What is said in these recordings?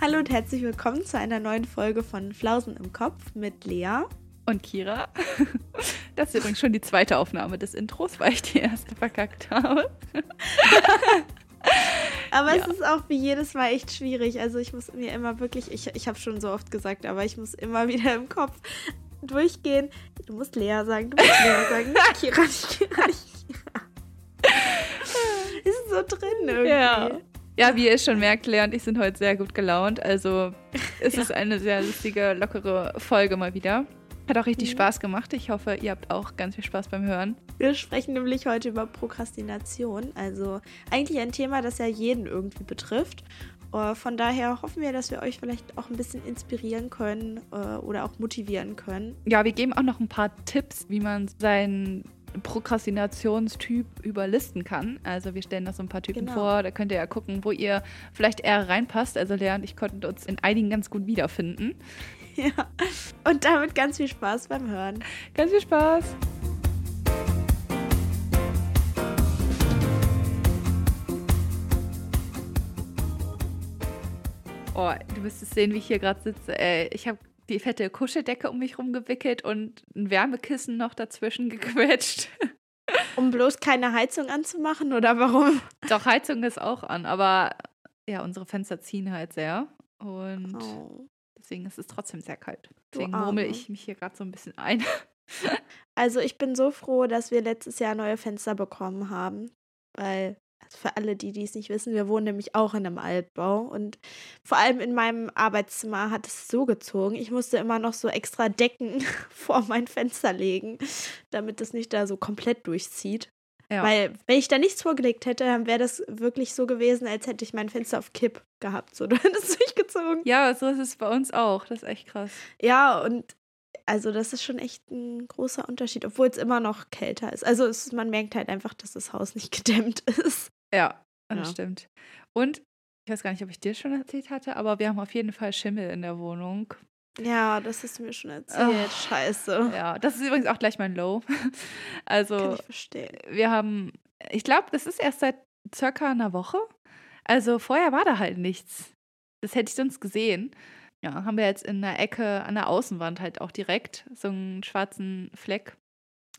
Hallo und herzlich willkommen zu einer neuen Folge von Flausen im Kopf mit Lea. Und Kira. Das ist übrigens schon die zweite Aufnahme des Intros, weil ich die erste verkackt habe. Aber Ja. es ist auch wie jedes Mal echt schwierig. Also ich muss mir immer wirklich, ich, ich habe schon so oft gesagt, aber ich muss immer wieder im Kopf durchgehen. Du musst Lea sagen, du musst Lea sagen, nicht Kira, nicht Kira, nicht Kira. Ist so drin irgendwie. Ja. Ja, wie ihr schon merkt, Lea und ich sind heute sehr gut gelaunt. Also es Ja. ist eine sehr lustige, lockere Folge mal wieder. Hat auch richtig Mhm. Spaß gemacht. Ich hoffe, ihr habt auch ganz viel Spaß beim Hören. Wir sprechen nämlich heute über Prokrastination. Also eigentlich ein Thema, das ja jeden irgendwie betrifft. Äh, Von daher hoffen wir, dass wir euch vielleicht auch ein bisschen inspirieren können äh, oder auch motivieren können. Ja, wir geben auch noch ein paar Tipps, wie man seinen Prokrastinationstyp überlisten kann. Also wir stellen da so ein paar Typen Genau. vor. Da könnt ihr ja gucken, wo ihr vielleicht eher reinpasst. Also Lea und ich konnten uns in einigen ganz gut wiederfinden. Ja. Und damit ganz viel Spaß beim Hören. Ganz viel Spaß! Oh, du müsstest sehen, wie ich hier gerade sitze. Ey, ich habe die fette Kuscheldecke um mich rumgewickelt und ein Wärmekissen noch dazwischen gequetscht. Um bloß keine Heizung anzumachen oder warum? Doch, Heizung ist auch an, aber ja, unsere Fenster ziehen halt sehr. Und Oh. deswegen ist es trotzdem sehr kalt. Deswegen murmel ich mich hier gerade so ein bisschen ein. Also ich bin so froh, dass wir letztes Jahr neue Fenster bekommen haben. Weil, für alle, die dies nicht wissen, wir wohnen nämlich auch in einem Altbau. Und vor allem in meinem Arbeitszimmer hat es so gezogen. Ich musste immer noch so extra Decken vor mein Fenster legen, damit es nicht da so komplett durchzieht. Ja. Weil, wenn ich da nichts vorgelegt hätte, dann wäre das wirklich so gewesen, als hätte ich mein Fenster auf Kipp gehabt. So, du hättest es durchgezogen. ja, so ist es bei uns auch. Das ist echt krass. Ja, und also das ist schon echt ein großer Unterschied, obwohl es immer noch kälter ist. Also es, man merkt halt einfach, dass das Haus nicht gedämmt ist. Ja, das Ja. stimmt. Und ich weiß gar nicht, ob ich dir schon erzählt hatte, aber wir haben auf jeden Fall Schimmel in der Wohnung. Ja, das hast du mir schon erzählt. Ach, Scheiße. Ja, das ist übrigens auch gleich mein Low. Kann Also, ich verstehen. wir haben, ich glaube, das ist erst seit circa einer Woche. Also, vorher war da halt nichts. Das hätte ich sonst gesehen. Ja, haben wir jetzt in der Ecke an der Außenwand halt auch direkt so einen schwarzen Fleck,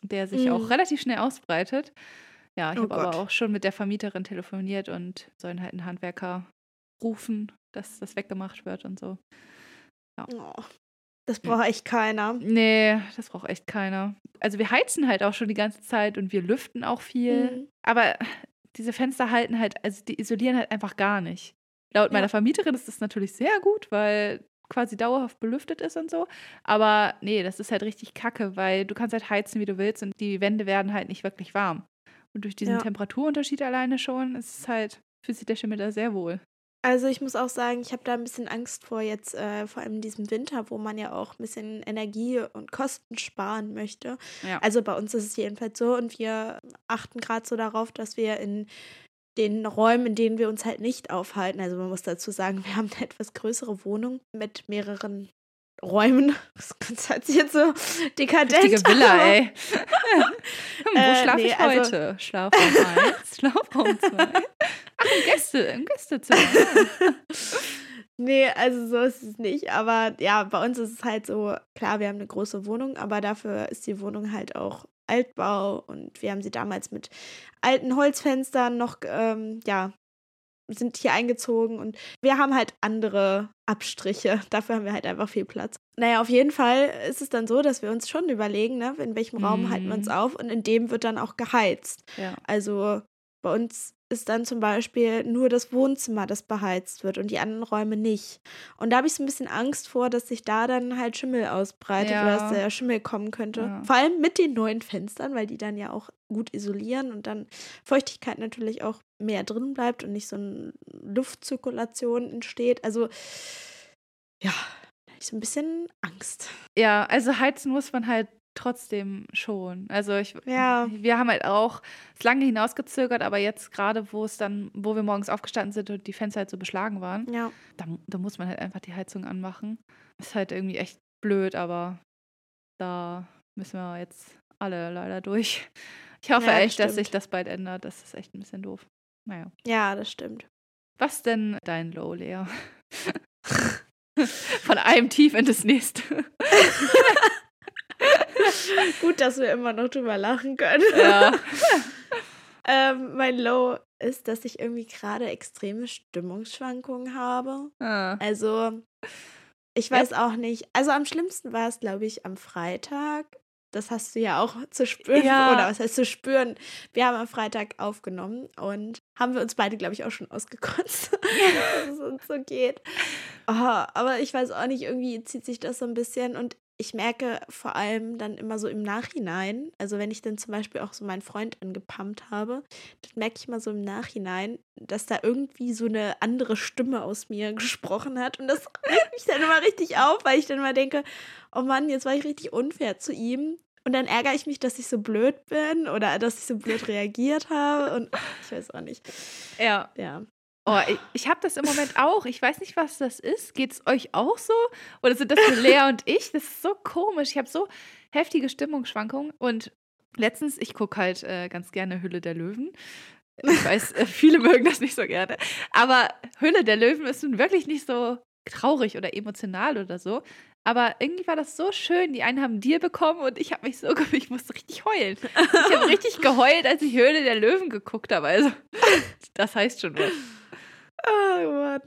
der sich Mhm. auch relativ schnell ausbreitet. Ja, ich Oh habe aber auch schon mit der Vermieterin telefoniert und sollen halt einen Handwerker rufen, dass das weggemacht wird und so. Oh, das braucht echt keiner. Nee, das braucht echt keiner. Also wir heizen halt auch schon die ganze Zeit und wir lüften auch viel. Mhm. Aber diese Fenster halten halt, also die isolieren halt einfach gar nicht. Laut Ja. meiner Vermieterin ist das natürlich sehr gut, weil quasi dauerhaft belüftet ist und so. Aber nee, das ist halt richtig kacke, weil du kannst halt heizen, wie du willst und die Wände werden halt nicht wirklich warm. Und durch diesen Ja. Temperaturunterschied alleine schon ist es halt, fühlt sich der Schimmel da sehr wohl. Also ich muss auch sagen, ich habe da ein bisschen Angst vor jetzt, äh, vor allem in diesem Winter, wo man ja auch ein bisschen Energie und Kosten sparen möchte. Ja. Also bei uns ist es jedenfalls so und wir achten gerade so darauf, dass wir in den Räumen, in denen wir uns halt nicht aufhalten, also man muss dazu sagen, wir haben eine etwas größere Wohnung mit mehreren Räumen. Das hört sich jetzt so dekadent Richtige Villa, aber- ey. Wo Äh, schlafe nee, ich also- heute? Schlafraum 1, Schlafraum 2. Ach, im, Gäste, im Gästezimmer. Nee, also so ist es nicht. Aber ja, bei uns ist es halt so, klar, wir haben eine große Wohnung, aber dafür ist die Wohnung halt auch Altbau und wir haben sie damals mit alten Holzfenstern noch, ähm, ja, sind hier eingezogen und wir haben halt andere Abstriche. Dafür haben wir halt einfach viel Platz. Naja, auf jeden Fall ist es dann so, dass wir uns schon überlegen, ne, in welchem Raum halten wir uns Mhm. auf und in dem wird dann auch geheizt. ja. Also bei uns ist dann zum Beispiel nur das Wohnzimmer, das beheizt wird und die anderen Räume nicht. Und da habe ich so ein bisschen Angst vor, dass sich da dann halt Schimmel ausbreitet Ja. oder dass der Schimmel kommen könnte. Ja. Vor allem mit den neuen Fenstern, weil die dann ja auch gut isolieren und dann Feuchtigkeit natürlich auch mehr drin bleibt und nicht so eine Luftzirkulation entsteht. Also ja, da ich so ein bisschen Angst. ja, also heizen muss man halt trotzdem schon. Also ich, Ja. wir haben halt auch es lange hinausgezögert, aber jetzt gerade, wo es dann, wo wir morgens aufgestanden sind und die Fenster halt so beschlagen waren, Ja. da, da muss man halt einfach die Heizung anmachen. Ist halt irgendwie echt blöd, aber da müssen wir jetzt alle leider durch. Ich hoffe Ja, das echt, dass sich das bald ändert. Das ist echt ein bisschen doof. Naja. Ja, das stimmt. Was denn dein Low, Lea? Von einem Tief in das nächste. Gut, dass wir immer noch drüber lachen können. Ja. ähm, mein Low ist, dass ich irgendwie gerade extreme Stimmungsschwankungen habe. Ah. Also, ich Ja. weiß auch nicht. Also, am schlimmsten war es, glaube ich, am Freitag. Das hast du ja auch zu spüren. Ja. Oder was heißt zu spüren? Wir haben am Freitag aufgenommen und haben wir uns beide, glaube ich, auch schon ausgekotzt, dass es uns so geht. Oh, aber ich weiß auch nicht, irgendwie zieht sich das so ein bisschen und ich merke vor allem dann immer so im Nachhinein, also wenn ich dann zum Beispiel auch so meinen Freund angepumpt habe, dann merke ich mal so im Nachhinein, dass da irgendwie so eine andere Stimme aus mir gesprochen hat. Und das regt mich dann immer richtig auf, weil ich dann immer denke, oh Mann, jetzt war ich richtig unfair zu ihm. Und dann ärgere ich mich, dass ich so blöd bin oder dass ich so blöd reagiert habe. Und ich weiß auch nicht. Ja. Ja. Oh, ich, ich habe das im Moment auch. Ich weiß nicht, was das ist. Geht es euch auch so? Oder sind das nur Lea und ich? Das ist so komisch. Ich habe so heftige Stimmungsschwankungen. Und letztens, ich gucke halt äh, ganz gerne Hülle der Löwen. Ich weiß, äh, viele mögen das nicht so gerne. Aber Hülle der Löwen ist nun wirklich nicht so traurig oder emotional oder so. Aber irgendwie war das so schön. Die einen haben Deal bekommen und ich habe mich so, ge- ich musste richtig heulen. Ich habe richtig geheult, als ich Höhle der Löwen geguckt habe. Also, das heißt schon was. Oh Mann.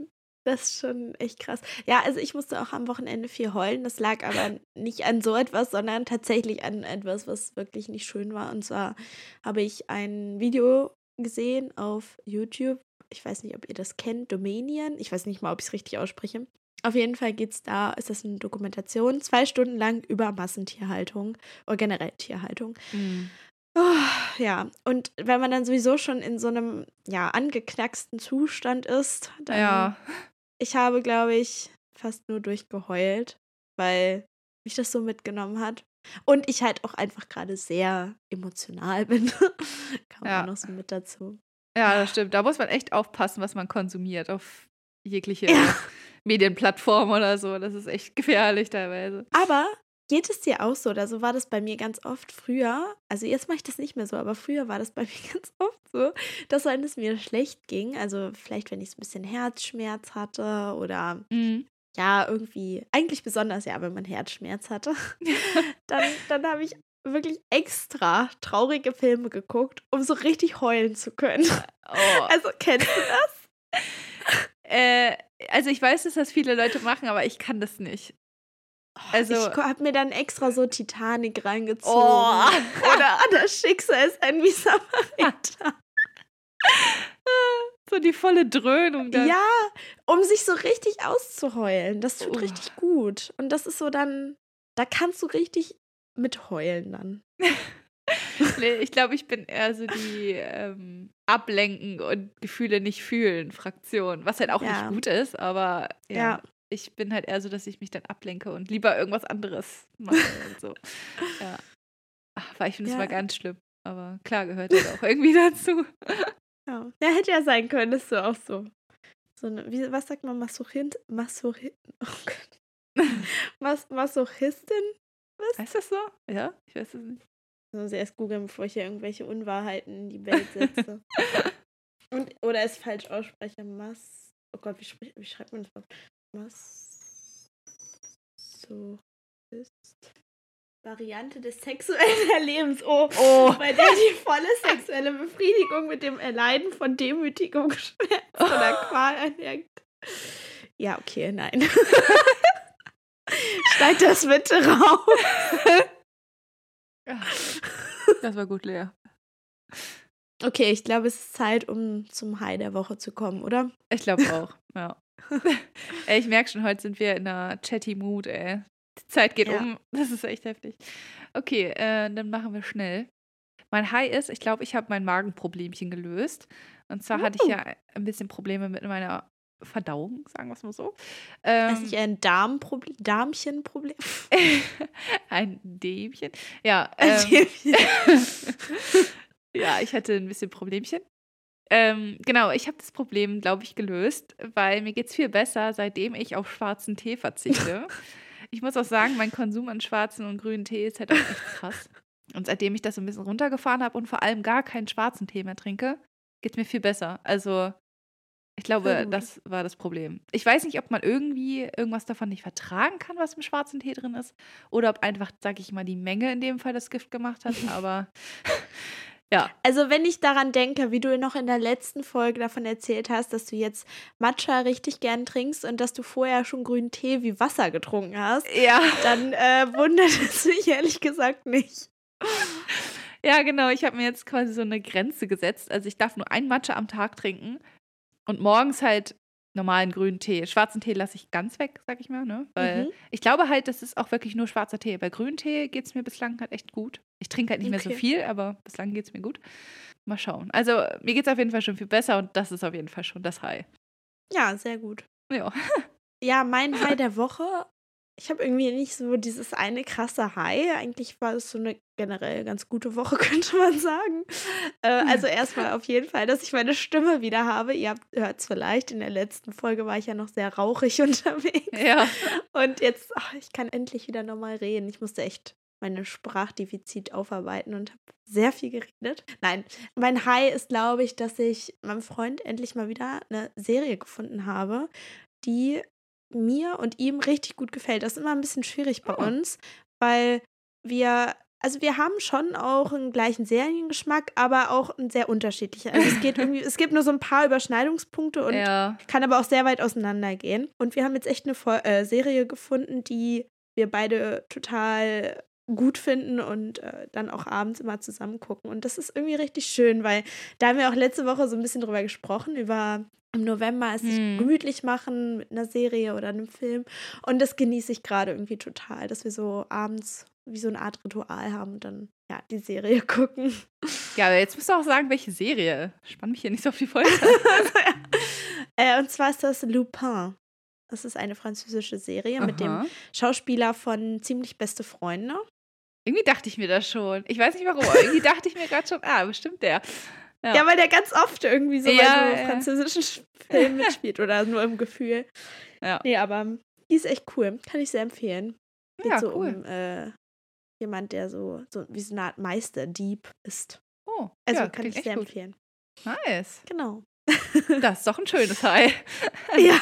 Das ist schon echt krass. Ja, also ich musste auch am Wochenende viel heulen. Das lag aber nicht an so etwas, sondern tatsächlich an etwas, was wirklich nicht schön war. Und zwar habe ich ein Video gesehen auf YouTube. Ich weiß nicht, ob ihr das kennt, Domanion. Ich weiß nicht mal, ob ich es richtig ausspreche. Auf jeden Fall geht's da, ist das eine Dokumentation, zwei Stunden lang über Massentierhaltung oder generell Tierhaltung. Oh, ja, und wenn man dann sowieso schon in so einem, ja, angeknacksten Zustand ist, dann. Ja. Ich habe, glaube ich, fast nur durchgeheult, weil mich das so mitgenommen hat. Und ich halt auch einfach gerade sehr emotional bin. Kam Ja. auch noch so mit dazu. Ja, das stimmt. Da muss man echt aufpassen, was man konsumiert auf jegliche Ja. Medienplattform oder so. Das ist echt gefährlich teilweise. Aber geht es dir auch so? Oder so war das bei mir ganz oft früher. Also jetzt mache ich das nicht mehr so, aber früher war das bei mir ganz oft so, dass wenn es mir schlecht ging, also vielleicht wenn ich so ein bisschen Herzschmerz hatte oder Mhm. ja, irgendwie, eigentlich besonders ja, wenn man Herzschmerz hatte, dann, dann habe ich wirklich extra traurige Filme geguckt, um so richtig heulen zu können. Oh. Also kennst du das? Äh, also ich weiß, dass das viele Leute machen, aber ich kann das nicht. Also- ich habe mir dann extra so Titanic reingezogen. Oh. Oder das Schicksal ist ein wie Samariter. So die volle Dröhnung dann. Ja, um sich so richtig auszuheulen. Das tut Oh. richtig gut. Und das ist so dann, da kannst du richtig mitheulen dann. Nee, ich glaube, ich bin eher so die ähm, Ablenken und Gefühle nicht fühlen Fraktion, was halt auch Ja. nicht gut ist, aber ja, Ja. Ich bin halt eher so, dass ich mich dann ablenke und lieber irgendwas anderes mache und so. Ja. Ach, weil ich finde es Ja. mal ganz schlimm, aber klar gehört halt auch irgendwie dazu. Ja. ja, hätte ja sein können, ist so auch so. so eine, wie, was sagt man, Masochint? Masochin, oh Gott. Mas, Masochistin? Heißt das so? Ja, ich weiß es nicht. Ich muss erst googeln, bevor ich hier irgendwelche Unwahrheiten in die Welt setze. Und, oder es falsch ausspreche. Mas. Oh Gott, wie, sprich, wie schreibt man das Mas. So. Ist. Variante des sexuellen Erlebens. Oh, Oh. bei der die volle sexuelle Befriedigung mit dem Erleiden von Demütigung, Schmerz oder Qual einhergeht. Ja, okay, nein. Schneid das bitte raus. Ja. Das war gut, Lea. Okay, ich glaube, es ist Zeit, um zum High der Woche zu kommen, oder? Ich glaube auch, ja. ey, ich merke schon, heute sind wir in einer chatty Mood, ey. Die Zeit geht Ja. um. Das ist echt heftig. Okay, äh, dann machen wir schnell. Mein High ist, ich glaube, ich habe mein Magenproblemchen gelöst. Und zwar hatte ich Uh. ja ein bisschen Probleme mit meiner Verdauung, sagen wir es mal so. ist Ähm, nicht ein Darmproblem, Darmchenproblem? ein Dämchen. Ja, Ein ähm, Dämchen. ja, ich hatte ein bisschen Problemchen. Ähm, genau, ich habe das Problem, glaube ich, gelöst, weil mir geht es viel besser, seitdem ich auf schwarzen Tee verzichte. ich muss auch sagen, mein Konsum an schwarzen und grünen Tee ist halt auch echt krass. Und seitdem ich das so ein bisschen runtergefahren habe und vor allem gar keinen schwarzen Tee mehr trinke, geht es mir viel besser. Also, Ich glaube, das war das Problem. Ich weiß nicht, ob man irgendwie irgendwas davon nicht vertragen kann, was im schwarzen Tee drin ist. Oder ob einfach, sag ich mal, die Menge in dem Fall das Gift gemacht hat. Aber ja. Also, wenn ich daran denke, wie du noch in der letzten Folge davon erzählt hast, dass du jetzt Matcha richtig gern trinkst und dass du vorher schon grünen Tee wie Wasser getrunken hast, ja. dann äh, wundert es mich ehrlich gesagt nicht. Ja, genau. Ich habe mir jetzt quasi so eine Grenze gesetzt. Also ich darf nur ein Matcha am Tag trinken und morgens halt normalen grünen Tee. Schwarzen Tee lasse ich ganz weg, sag ich mal, ne? Weil mhm. ich glaube halt, das ist auch wirklich nur schwarzer Tee. Bei grünen Tee geht es mir bislang halt echt gut. Ich trinke halt nicht okay. mehr so viel, aber bislang geht es mir gut. Mal schauen. Also mir geht es auf jeden Fall schon viel besser und das ist auf jeden Fall schon das High. Ja, sehr gut. Ja. Ja, mein High der Woche ich habe irgendwie nicht so dieses eine krasse High. Eigentlich war es so eine generell ganz gute Woche, könnte man sagen. Äh, also erstmal auf jeden Fall, dass ich meine Stimme wieder habe. Ihr hört es vielleicht, in der letzten Folge war ich ja noch sehr rauchig unterwegs. Ja. Und jetzt, ach, ich kann endlich wieder normal reden. Ich musste echt meine Sprachdefizit aufarbeiten und habe sehr viel geredet. Nein, mein High ist, glaube ich, dass ich meinem Freund endlich mal wieder eine Serie gefunden habe, die mir und ihm richtig gut gefällt. Das ist immer ein bisschen schwierig bei oh. uns, weil wir also wir haben schon auch einen gleichen Seriengeschmack, aber auch einen sehr unterschiedlichen. Also es geht irgendwie, es gibt nur so ein paar Überschneidungspunkte und ja. kann aber auch sehr weit auseinandergehen. Und wir haben jetzt echt eine äh, Serie gefunden, die wir beide total gut finden und äh, dann auch abends immer zusammen gucken. Und das ist irgendwie richtig schön, weil da haben wir auch letzte Woche so ein bisschen drüber gesprochen, über im November es sich hm. gemütlich machen mit einer Serie oder einem Film. Und das genieße ich gerade irgendwie total, dass wir so abends wie so eine Art Ritual haben und dann ja die Serie gucken. Ja, aber jetzt musst du auch sagen, welche Serie. Spann mich hier nicht so auf die Folge. äh, und zwar ist das Lupin. Das ist eine französische Serie Aha. mit dem Schauspieler von Ziemlich beste Freunde. Irgendwie dachte ich mir das schon. Ich weiß nicht warum, aber irgendwie dachte ich mir gerade schon, ah, bestimmt der. Ja. ja. weil der ganz oft irgendwie so ja, bei so ja. französischen Filmen mitspielt oder nur im Gefühl. Ja. Nee, aber die ist echt cool. Kann ich sehr empfehlen. Geht ja, so cool. um äh, jemand, der so, so wie so eine Art Meisterdieb ist. Oh, also kann ich sehr gut. empfehlen. Nice. Genau. Das ist doch ein schönes High. ja.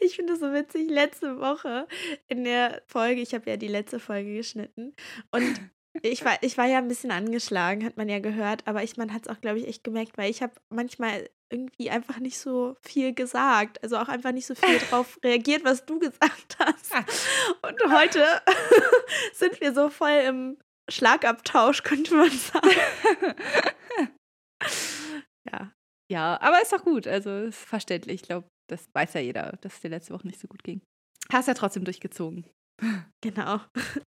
Ich finde das so witzig. Letzte Woche in der Folge, ich habe ja die letzte Folge geschnitten und ich war, ich war ja ein bisschen angeschlagen, hat man ja gehört, aber ich, man hat es auch, glaube ich, echt gemerkt, weil ich habe manchmal irgendwie einfach nicht so viel gesagt. Also auch einfach nicht so viel darauf reagiert, was du gesagt hast. Ah. Und heute sind wir so voll im Schlagabtausch, könnte man sagen. ja. Ja, aber ist doch gut. Also ist verständlich. Ich glaube, das weiß ja jeder, dass es dir letzte Woche nicht so gut ging. Hast ja trotzdem durchgezogen. Genau.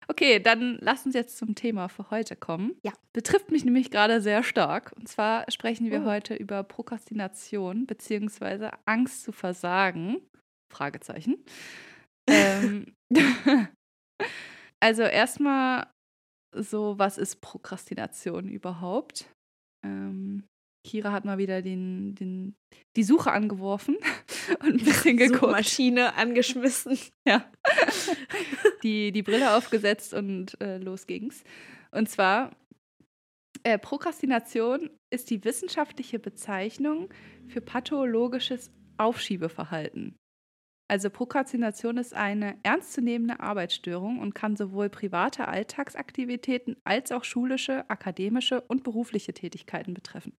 Okay, dann lass uns jetzt zum Thema für heute kommen. Ja. Betrifft mich nämlich gerade sehr stark. Und zwar sprechen wir oh. heute über Prokrastination bzw. Angst zu versagen. Fragezeichen. ähm, also erstmal so, was ist Prokrastination überhaupt? Ähm, Kira hat mal wieder den, den, die Suche angeworfen und ein bisschen geguckt. Maschine angeschmissen. Ja. die, die Brille aufgesetzt und äh, los ging's. Und zwar, äh, Prokrastination ist die wissenschaftliche Bezeichnung für pathologisches Aufschiebeverhalten. Also Prokrastination ist eine ernstzunehmende Arbeitsstörung und kann sowohl private Alltagsaktivitäten als auch schulische, akademische und berufliche Tätigkeiten betreffen.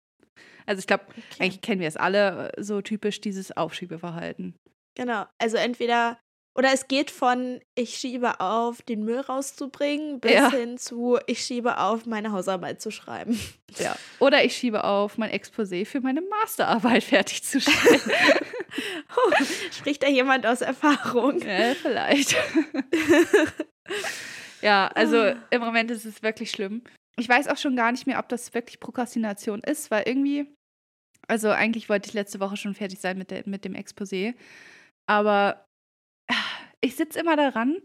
Also ich glaube, okay. eigentlich kennen wir es alle äh, so typisch dieses Aufschiebeverhalten. Genau. Also entweder oder es geht von ich schiebe auf, den Müll rauszubringen, bis ja. hin zu ich schiebe auf, meine Hausarbeit zu schreiben. Ja. Oder ich schiebe auf, mein Exposé für meine Masterarbeit fertig zu stellen. oh, spricht da jemand aus Erfahrung? Ja, vielleicht. ja, also ah. im Moment ist es wirklich schlimm ich weiß auch schon gar nicht mehr, ob das wirklich Prokrastination ist, weil irgendwie, also eigentlich wollte ich letzte Woche schon fertig sein mit, der, mit dem Exposé, aber ich sitze immer daran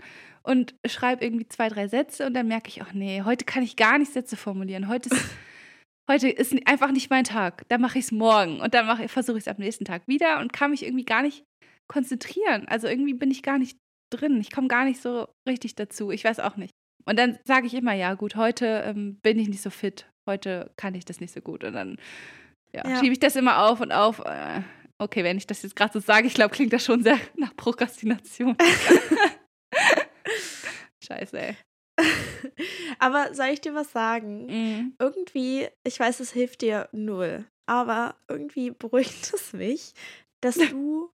und schreibe irgendwie zwei, drei Sätze und dann merke ich, ach nee, heute kann ich gar nicht Sätze formulieren. Heute ist, heute ist einfach nicht mein Tag. Dann mache ich es morgen und dann versuche ich es am nächsten Tag wieder und kann mich irgendwie gar nicht konzentrieren. Also irgendwie bin ich gar nicht drin. Ich komme gar nicht so richtig dazu. Ich weiß auch nicht. Und dann sage ich immer, ja gut, heute ähm, bin ich nicht so fit, heute kann ich das nicht so gut. Und dann ja, ja. schiebe ich das immer auf und auf. Äh, okay, wenn ich das jetzt gerade so sage, ich glaube, klingt das schon sehr nach Prokrastination. Scheiße, ey. aber soll ich dir was sagen? Mhm. Irgendwie, ich weiß, es hilft dir null, aber irgendwie beruhigt es mich, dass du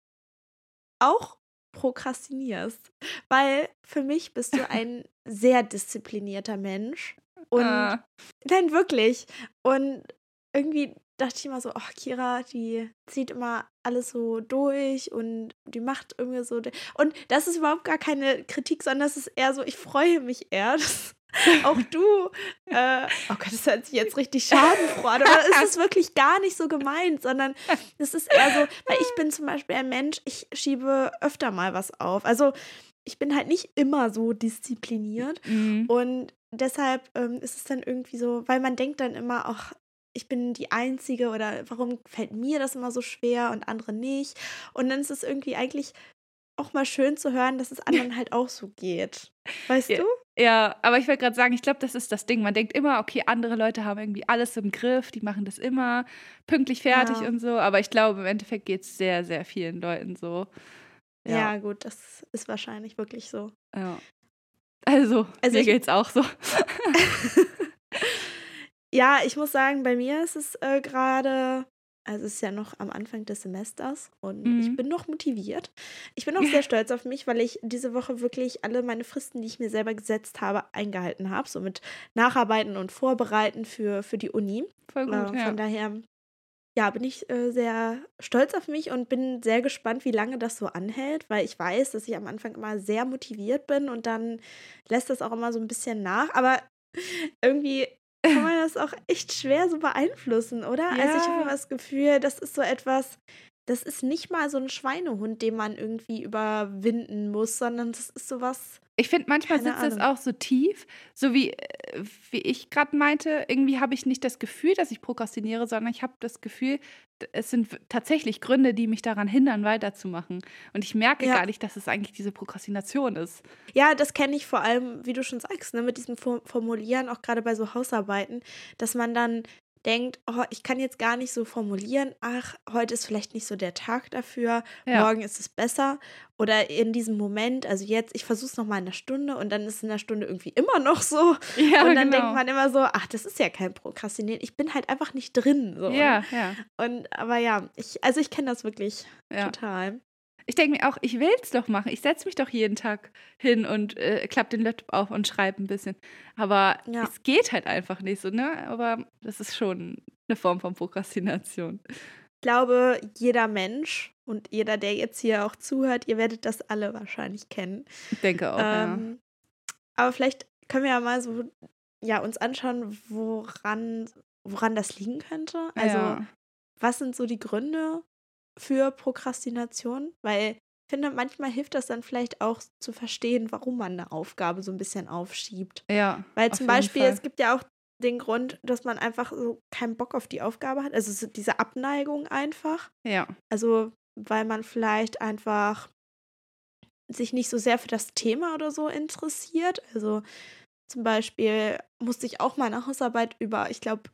auch prokrastinierst. Weil für mich bist du ein sehr disziplinierter Mensch. Und ah. nein, wirklich. Und irgendwie dachte ich immer so, ach, Kira, die zieht immer alles so durch und die macht irgendwie so. Und das ist überhaupt gar keine Kritik, sondern das ist eher so, ich freue mich eher, dass auch du, äh, oh Gott, das hört sich jetzt richtig schadenfroh an, aber es ist wirklich gar nicht so gemeint, sondern es ist eher so, weil ich bin zum Beispiel ein Mensch, ich schiebe öfter mal was auf. Also ich bin halt nicht immer so diszipliniert mhm. und deshalb ähm, ist es dann irgendwie so, weil man denkt dann immer, ach, ich bin die Einzige oder warum fällt mir das immer so schwer und andere nicht? Und dann ist es irgendwie eigentlich auch mal schön zu hören, dass es anderen halt auch so geht. Weißt ja, du? Ja, aber ich wollte gerade sagen, ich glaube, das ist das Ding. Man denkt immer, okay, andere Leute haben irgendwie alles im Griff, die machen das immer pünktlich fertig ja. und so. Aber ich glaube, im Endeffekt geht es sehr, sehr vielen Leuten so. Ja. ja, gut, das ist wahrscheinlich wirklich so. Ja. Also, also mir geht's auch so. Ja, ich muss sagen, bei mir ist es äh, gerade, also es ist ja noch am Anfang des Semesters und mhm. ich bin noch motiviert. Ich bin auch sehr stolz auf mich, weil ich diese Woche wirklich alle meine Fristen, die ich mir selber gesetzt habe, eingehalten habe. So mit Nacharbeiten und Vorbereiten für, für die Uni. Voll gut, äh, ja. Von daher, ja, bin ich äh, sehr stolz auf mich und bin sehr gespannt, wie lange das so anhält, weil ich weiß, dass ich am Anfang immer sehr motiviert bin und dann lässt das auch immer so ein bisschen nach. Aber irgendwie kann man das auch echt schwer so beeinflussen, oder? Ja. Also ich habe das Gefühl, das ist so etwas, das ist nicht mal so ein Schweinehund, den man irgendwie überwinden muss, sondern das ist sowas. Ich finde, manchmal sitzt es auch so tief, so wie, äh, wie ich gerade meinte. Irgendwie habe ich nicht das Gefühl, dass ich prokrastiniere, sondern ich habe das Gefühl, es sind tatsächlich Gründe, die mich daran hindern, weiterzumachen. Und ich merke ja. gar nicht, dass es eigentlich diese Prokrastination ist. Ja, das kenne ich vor allem, wie du schon sagst, ne, mit diesem Formulieren, auch gerade bei so Hausarbeiten, dass man dann denkt, oh, ich kann jetzt gar nicht so formulieren, ach, heute ist vielleicht nicht so der Tag dafür, ja. morgen ist es besser. Oder in diesem Moment, also jetzt, ich versuche es nochmal in einer Stunde und dann ist es in einer Stunde irgendwie immer noch so. Ja, und dann genau. denkt man immer so, ach, das ist ja kein Prokrastinieren, ich bin halt einfach nicht drin. So. Ja, ja. Und aber ja, ich, also ich kenne das wirklich ja. total. Ich denke mir auch, ich will es doch machen. Ich setze mich doch jeden Tag hin und äh, klappe den Laptop auf und schreibe ein bisschen. Aber ja. es geht halt einfach nicht so, ne? Aber das ist schon eine Form von Prokrastination. Ich glaube, jeder Mensch und jeder, der jetzt hier auch zuhört, ihr werdet das alle wahrscheinlich kennen. Ich denke auch. Ähm, ja. Aber vielleicht können wir ja mal so ja, uns anschauen, woran, woran das liegen könnte. Also, ja. was sind so die Gründe für Prokrastination, weil ich finde, manchmal hilft das dann vielleicht auch zu verstehen, warum man eine Aufgabe so ein bisschen aufschiebt. Ja. Weil zum Beispiel, Fall. es gibt ja auch den Grund, dass man einfach so keinen Bock auf die Aufgabe hat. Also diese Abneigung einfach. Ja. Also, weil man vielleicht einfach sich nicht so sehr für das Thema oder so interessiert. Also zum Beispiel musste ich auch mal eine Hausarbeit über, ich glaube,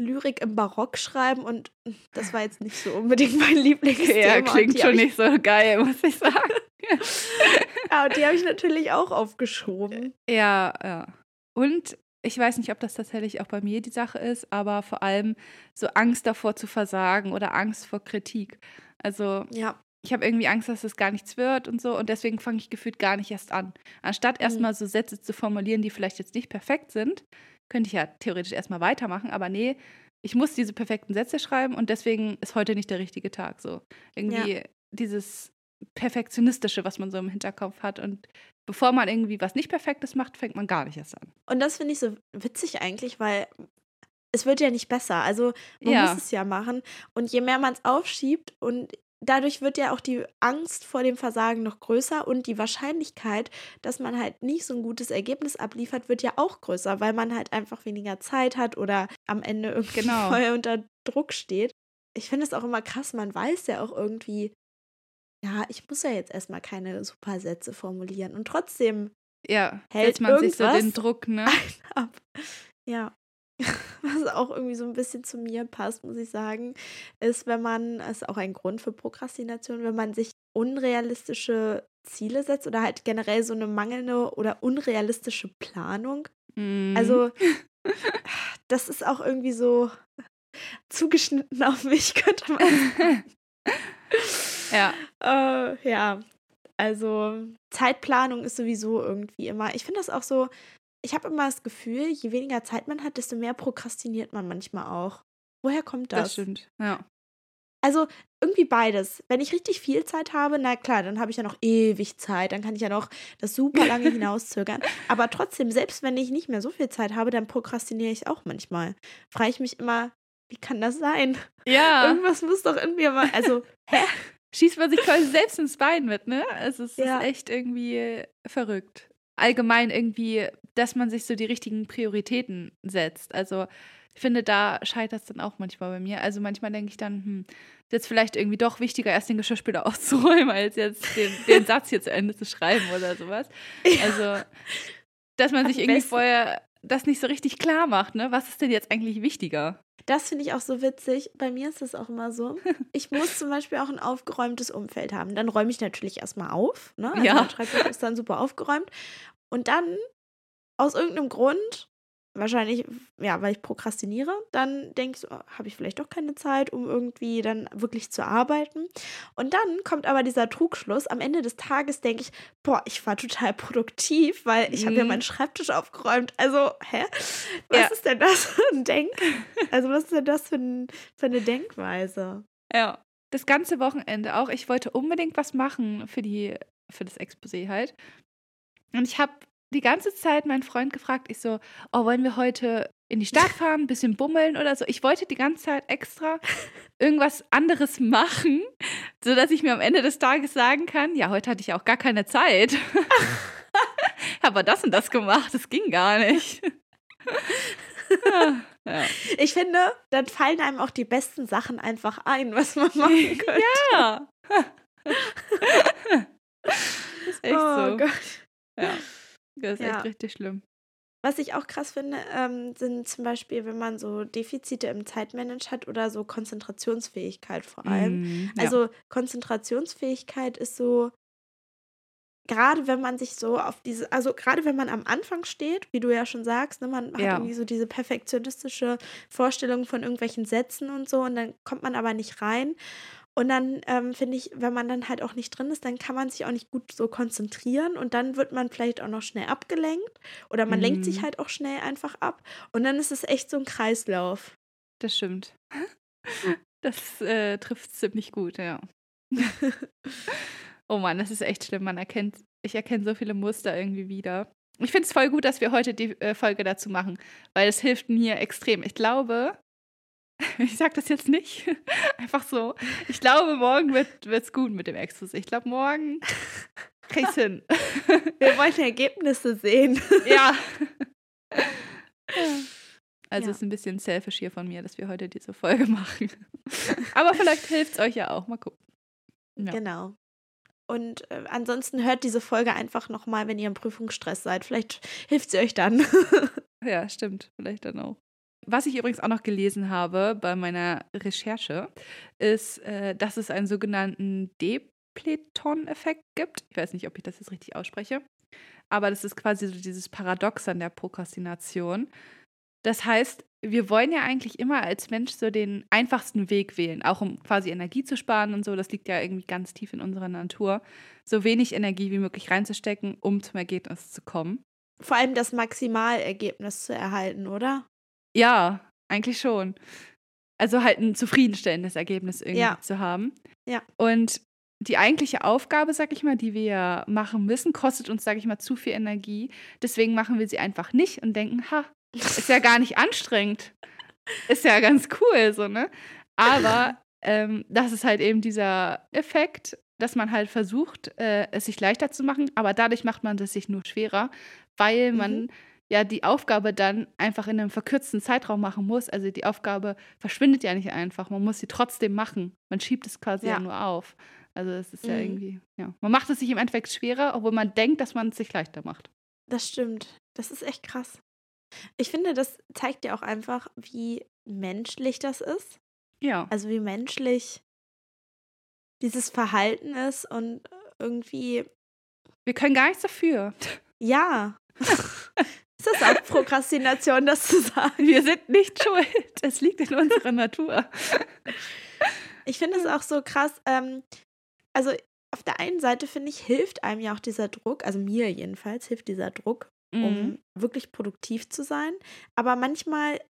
Lyrik im Barock schreiben und das war jetzt nicht so unbedingt mein Lieblingsthema. Ja, klingt schon nicht so geil, muss ich sagen. ja, und die habe ich natürlich auch aufgeschoben. Ja, ja. Und ich weiß nicht, ob das tatsächlich auch bei mir die Sache ist, aber vor allem so Angst davor zu versagen oder Angst vor Kritik. Also ja. ich habe irgendwie Angst, dass es gar nichts wird und so und deswegen fange ich gefühlt gar nicht erst an. Anstatt mhm. erstmal so Sätze zu formulieren, die vielleicht jetzt nicht perfekt sind, könnte ich ja theoretisch erstmal weitermachen, aber nee, ich muss diese perfekten Sätze schreiben und deswegen ist heute nicht der richtige Tag. So irgendwie ja. dieses Perfektionistische, was man so im Hinterkopf hat. Und bevor man irgendwie was nicht Perfektes macht, fängt man gar nicht erst an. Und das finde ich so witzig eigentlich, weil es wird ja nicht besser. Also man ja. muss es ja machen. Und je mehr man es aufschiebt und dadurch wird ja auch die Angst vor dem Versagen noch größer und die Wahrscheinlichkeit, dass man halt nicht so ein gutes Ergebnis abliefert, wird ja auch größer, weil man halt einfach weniger Zeit hat oder am Ende irgendwie genau. voll unter Druck steht. Ich finde es auch immer krass, man weiß ja auch irgendwie, ja, ich muss ja jetzt erstmal keine super Sätze formulieren und trotzdem ja, hält man sich so den Druck, ne? Ab. Ja. was auch irgendwie so ein bisschen zu mir passt, muss ich sagen, ist, wenn man, ist auch ein Grund für Prokrastination, wenn man sich unrealistische Ziele setzt oder halt generell so eine mangelnde oder unrealistische Planung. Mhm. Also, das ist auch irgendwie so zugeschnitten auf mich, könnte man sagen. ja. Äh, ja, also Zeitplanung ist sowieso irgendwie immer. Ich finde das auch so, ich habe immer das Gefühl, je weniger Zeit man hat, desto mehr prokrastiniert man manchmal auch. Woher kommt das? Das stimmt, ja. Also irgendwie beides. Wenn ich richtig viel Zeit habe, na klar, dann habe ich ja noch ewig Zeit, dann kann ich ja noch das super lange hinauszögern. Aber trotzdem, selbst wenn ich nicht mehr so viel Zeit habe, dann prokrastiniere ich auch manchmal. Frage ich mich immer, wie kann das sein? Ja. Irgendwas muss doch in mir mal. Also, hä? Schießt man sich quasi selbst ins Bein mit, ne? Also es Ja. ist echt irgendwie verrückt. Allgemein irgendwie, dass man sich so die richtigen Prioritäten setzt. Also ich finde, da scheitert es dann auch manchmal bei mir. Also manchmal denke ich dann, hm, ist jetzt vielleicht irgendwie doch wichtiger, erst den Geschirrspüler auszuräumen, als jetzt den, den Satz hier zu Ende zu schreiben oder sowas. Also, dass man Am sich irgendwie besten- vorher das nicht so richtig klar macht, ne? Was ist denn jetzt eigentlich wichtiger? Das finde ich auch so witzig. Bei mir ist es auch immer so. Ich muss zum Beispiel auch ein aufgeräumtes Umfeld haben. Dann räume ich natürlich erstmal auf. Ne? Also Ja. Mein Schreibtisch ist dann super aufgeräumt. Und dann, aus irgendeinem Grund, wahrscheinlich, ja, weil ich prokrastiniere, dann denke ich so, oh, habe ich vielleicht doch keine Zeit, um irgendwie dann wirklich zu arbeiten. Und dann kommt aber dieser Trugschluss. Am Ende des Tages denke ich, boah, ich war total produktiv, weil ich habe ja Mhm. meinen Schreibtisch aufgeräumt. Also, hä? Was Ja. ist denn das für ein Denk? Also, was ist denn das für, ein, für eine Denkweise? Ja. Das ganze Wochenende auch. Ich wollte unbedingt was machen für, die, für das Exposé halt. Und ich habe die ganze Zeit meinen Freund gefragt, ich so, oh, wollen wir heute in die Stadt fahren, ein bisschen bummeln oder so. Ich wollte die ganze Zeit extra irgendwas anderes machen, sodass ich mir am Ende des Tages sagen kann, ja, heute hatte ich auch gar keine Zeit. Aber das und das gemacht, das ging gar nicht. ja. Ich finde, dann fallen einem auch die besten Sachen einfach ein, was man machen könnte. Ja. das ist echt oh so. Gott. Ja. Das ist Ja. echt richtig schlimm. Was ich auch krass finde, ähm, sind zum Beispiel, wenn man so Defizite im Zeitmanage hat oder so Konzentrationsfähigkeit vor allem. Mm, ja. Also Konzentrationsfähigkeit ist so, gerade wenn man sich so auf diese, also gerade wenn man am Anfang steht, wie du ja schon sagst, ne, man hat Ja. irgendwie so diese perfektionistische Vorstellung von irgendwelchen Sätzen und so und dann kommt man aber nicht rein. Und dann ähm, finde ich, wenn man dann halt auch nicht drin ist, dann kann man sich auch nicht gut so konzentrieren und dann wird man vielleicht auch noch schnell abgelenkt oder man lenkt sich Mhm. halt auch schnell einfach ab und dann ist es echt so ein Kreislauf. das stimmt. Das äh, trifft ziemlich gut, ja. oh Mann, das ist echt schlimm. Man erkennt, ich erkenne so viele Muster irgendwie wieder. Ich finde es voll gut, dass wir heute die äh, Folge dazu machen, weil es hilft mir extrem. Ich glaube, ich sage das jetzt nicht, einfach so. Ich glaube, morgen wird es gut mit dem Exkurs. Ich glaube, morgen krieg's hin. Wir wollen Ergebnisse sehen. ja. Also Ja. ist ein bisschen selfish hier von mir, dass wir heute diese Folge machen. Aber vielleicht hilft es euch ja auch. Mal gucken. Ja. Genau. Und äh, ansonsten hört diese Folge einfach nochmal, wenn ihr im Prüfungsstress seid. Vielleicht hilft sie euch dann. Ja, stimmt. Vielleicht dann auch. Was ich übrigens auch noch gelesen habe bei meiner Recherche, ist, äh, dass es einen sogenannten Depleton-Effekt gibt. Ich weiß nicht, ob ich das jetzt richtig ausspreche. Aber das ist quasi so dieses Paradox an der Prokrastination. Das heißt, wir wollen ja eigentlich immer als Mensch so den einfachsten Weg wählen, auch um quasi Energie zu sparen und so. Das liegt ja irgendwie ganz tief in unserer Natur, so wenig Energie wie möglich reinzustecken, um zum Ergebnis zu kommen. Vor allem das Maximalergebnis zu erhalten, oder? Ja, eigentlich schon. Also halt ein zufriedenstellendes Ergebnis irgendwie Ja. zu haben. Ja. Und die eigentliche Aufgabe, sag ich mal, die wir machen müssen, kostet uns, sag ich mal, zu viel Energie. Deswegen machen wir sie einfach nicht und denken, ha, ist ja gar nicht anstrengend. Ist ja ganz cool, so, ne? Aber ähm, das ist halt eben dieser Effekt, dass man halt versucht, äh, es sich leichter zu machen, aber dadurch macht man es sich nur schwerer, weil man Mhm. Ja die Aufgabe dann einfach in einem verkürzten Zeitraum machen muss. Also die Aufgabe verschwindet ja nicht einfach, man muss sie trotzdem machen. Man schiebt es quasi ja, Ja. nur auf. Also es ist ja Mhm. irgendwie, ja. Man macht es sich im Endeffekt schwerer, obwohl man denkt, dass man es sich leichter macht. Das stimmt. Das ist echt krass. Ich finde, das zeigt ja auch einfach, wie menschlich das ist. Ja. Also wie menschlich dieses Verhalten ist und irgendwie. Wir können gar nichts dafür. Ja. ist das auch Prokrastination, das zu sagen? Wir sind nicht schuld. Es liegt in unserer Natur. Ich finde es auch so krass. Ähm, also auf der einen Seite finde ich, hilft einem ja auch dieser Druck, also mir jedenfalls hilft dieser Druck, um Mhm. wirklich produktiv zu sein. Aber manchmal,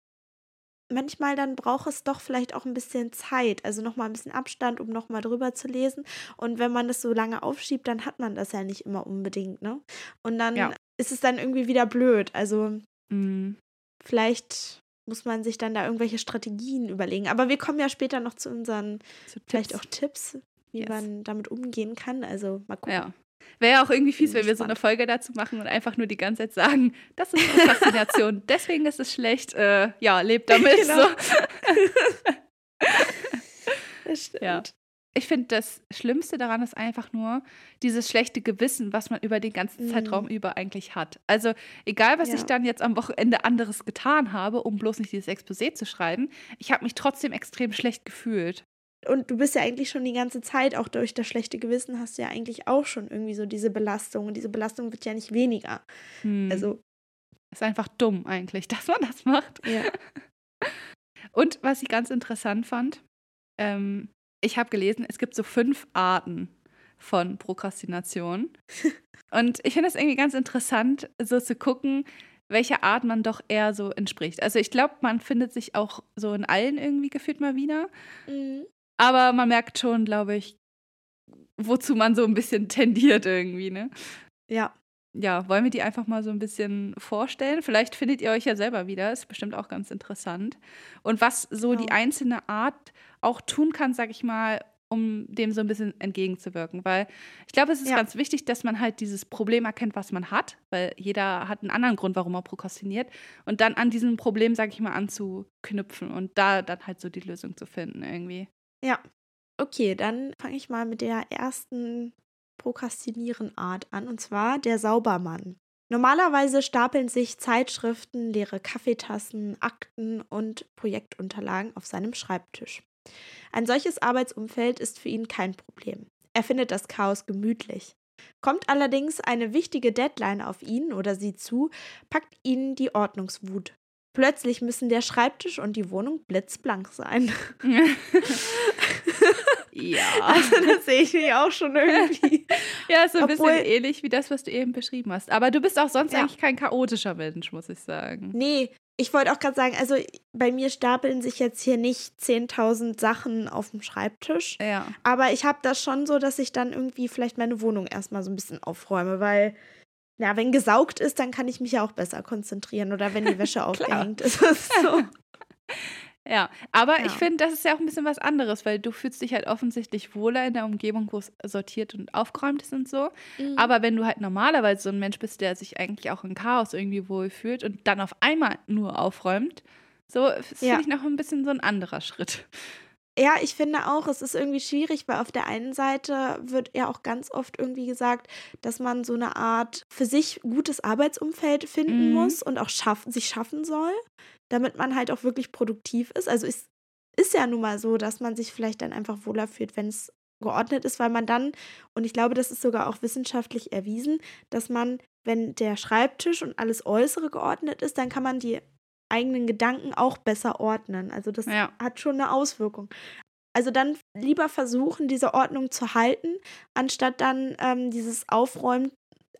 manchmal dann braucht es doch vielleicht auch ein bisschen Zeit, also nochmal ein bisschen Abstand, um nochmal drüber zu lesen. Und wenn man das so lange aufschiebt, dann hat man das ja nicht immer unbedingt, ne? Und dann Ja. Ist es dann irgendwie wieder blöd. Also Mhm. vielleicht muss man sich dann da irgendwelche Strategien überlegen. Aber wir kommen ja später noch zu unseren, Zu vielleicht Tipps. auch Tipps, wie Yes. man damit umgehen kann. Also mal gucken. Ja. Wäre ja auch irgendwie fies, wenn wir so eine. Folge dazu machen und einfach nur die ganze Zeit sagen, das ist Prokrastination, deswegen ist es schlecht. Äh, ja, lebt damit. Genau. So. Das stimmt. Ja. Ich finde, das Schlimmste daran ist einfach nur dieses schlechte Gewissen, was man über den ganzen Mhm. Zeitraum über eigentlich hat. Also egal, was Ja. ich dann jetzt am Wochenende anderes getan habe, um bloß nicht dieses Exposé zu schreiben, ich habe mich trotzdem extrem schlecht gefühlt. Und du bist ja eigentlich schon die ganze Zeit, auch durch das schlechte Gewissen, hast du ja eigentlich auch schon irgendwie so diese Belastung. Und diese Belastung wird ja nicht weniger. Hm. Also, ist einfach dumm eigentlich, dass man das macht. ja. Und was ich ganz interessant fand, ähm, ich habe gelesen, es gibt so fünf Arten von Prokrastination. Und ich finde es irgendwie ganz interessant, so zu gucken, welche Art man doch eher so entspricht. Also ich glaube, man findet sich auch so in allen irgendwie gefühlt mal wieder. Mhm. Aber man merkt schon, glaube ich, wozu man so ein bisschen tendiert irgendwie, ne? Ja. Ja, wollen wir die einfach mal so ein bisschen vorstellen? Vielleicht findet ihr euch ja selber wieder, ist bestimmt auch ganz interessant. Und was so die Genau. einzelne Art auch tun kann, sag ich mal, um dem so ein bisschen entgegenzuwirken. Weil ich glaube, es ist Ja. ganz wichtig, dass man halt dieses Problem erkennt, was man hat, weil jeder hat einen anderen Grund, warum er prokrastiniert. Und dann an diesem Problem, sag ich mal, anzuknüpfen und da dann halt so die Lösung zu finden irgendwie. Ja. Okay, dann fange ich mal mit der ersten Prokrastinieren-Art an, und zwar der Saubermann. Normalerweise stapeln sich Zeitschriften, leere Kaffeetassen, Akten und Projektunterlagen auf seinem Schreibtisch. Ein solches Arbeitsumfeld ist für ihn kein Problem. Er findet das Chaos gemütlich. Kommt allerdings eine wichtige Deadline auf ihn oder sie zu, packt ihn die Ordnungswut. Plötzlich müssen der Schreibtisch und die Wohnung blitzblank sein. ja. Also das sehe ich mich auch schon irgendwie. Ja, ist so ein Obwohl- bisschen ähnlich wie das, was du eben beschrieben hast. Aber du bist auch sonst Ja. eigentlich kein chaotischer Mensch, muss ich sagen. Nee, ich wollte auch gerade sagen, also bei mir stapeln sich jetzt hier nicht 10.000 Sachen auf dem Schreibtisch. Ja. Aber ich habe das schon so, dass ich dann irgendwie vielleicht meine Wohnung erstmal so ein bisschen aufräume, weil, ja, wenn gesaugt ist, dann kann ich mich ja auch besser konzentrieren oder wenn die Wäsche aufgehängt ist. Das ist so. Ja, aber Ja. ich finde, das ist ja auch ein bisschen was anderes, weil du fühlst dich halt offensichtlich wohler in der Umgebung, wo es sortiert und aufgeräumt ist und so. Mhm. Aber wenn du halt normalerweise so ein Mensch bist, der sich eigentlich auch in Chaos irgendwie wohlfühlt und dann auf einmal nur aufräumt, so ist Ja. finde ich noch ein bisschen so ein anderer Schritt. Ja, ich finde auch, es ist irgendwie schwierig, weil auf der einen Seite wird ja auch ganz oft irgendwie gesagt, dass man so eine Art für sich gutes Arbeitsumfeld finden Mhm. muss und auch schaff sich schaffen soll, damit man halt auch wirklich produktiv ist. Also es ist ja nun mal so, dass man sich vielleicht dann einfach wohler fühlt, wenn es geordnet ist, weil man dann, und ich glaube, das ist sogar auch wissenschaftlich erwiesen, dass man, wenn der Schreibtisch und alles Äußere geordnet ist, dann kann man die eigenen Gedanken auch besser ordnen. Also das Ja. hat schon eine Auswirkung. Also dann lieber versuchen, diese Ordnung zu halten, anstatt dann ähm, dieses Aufräumen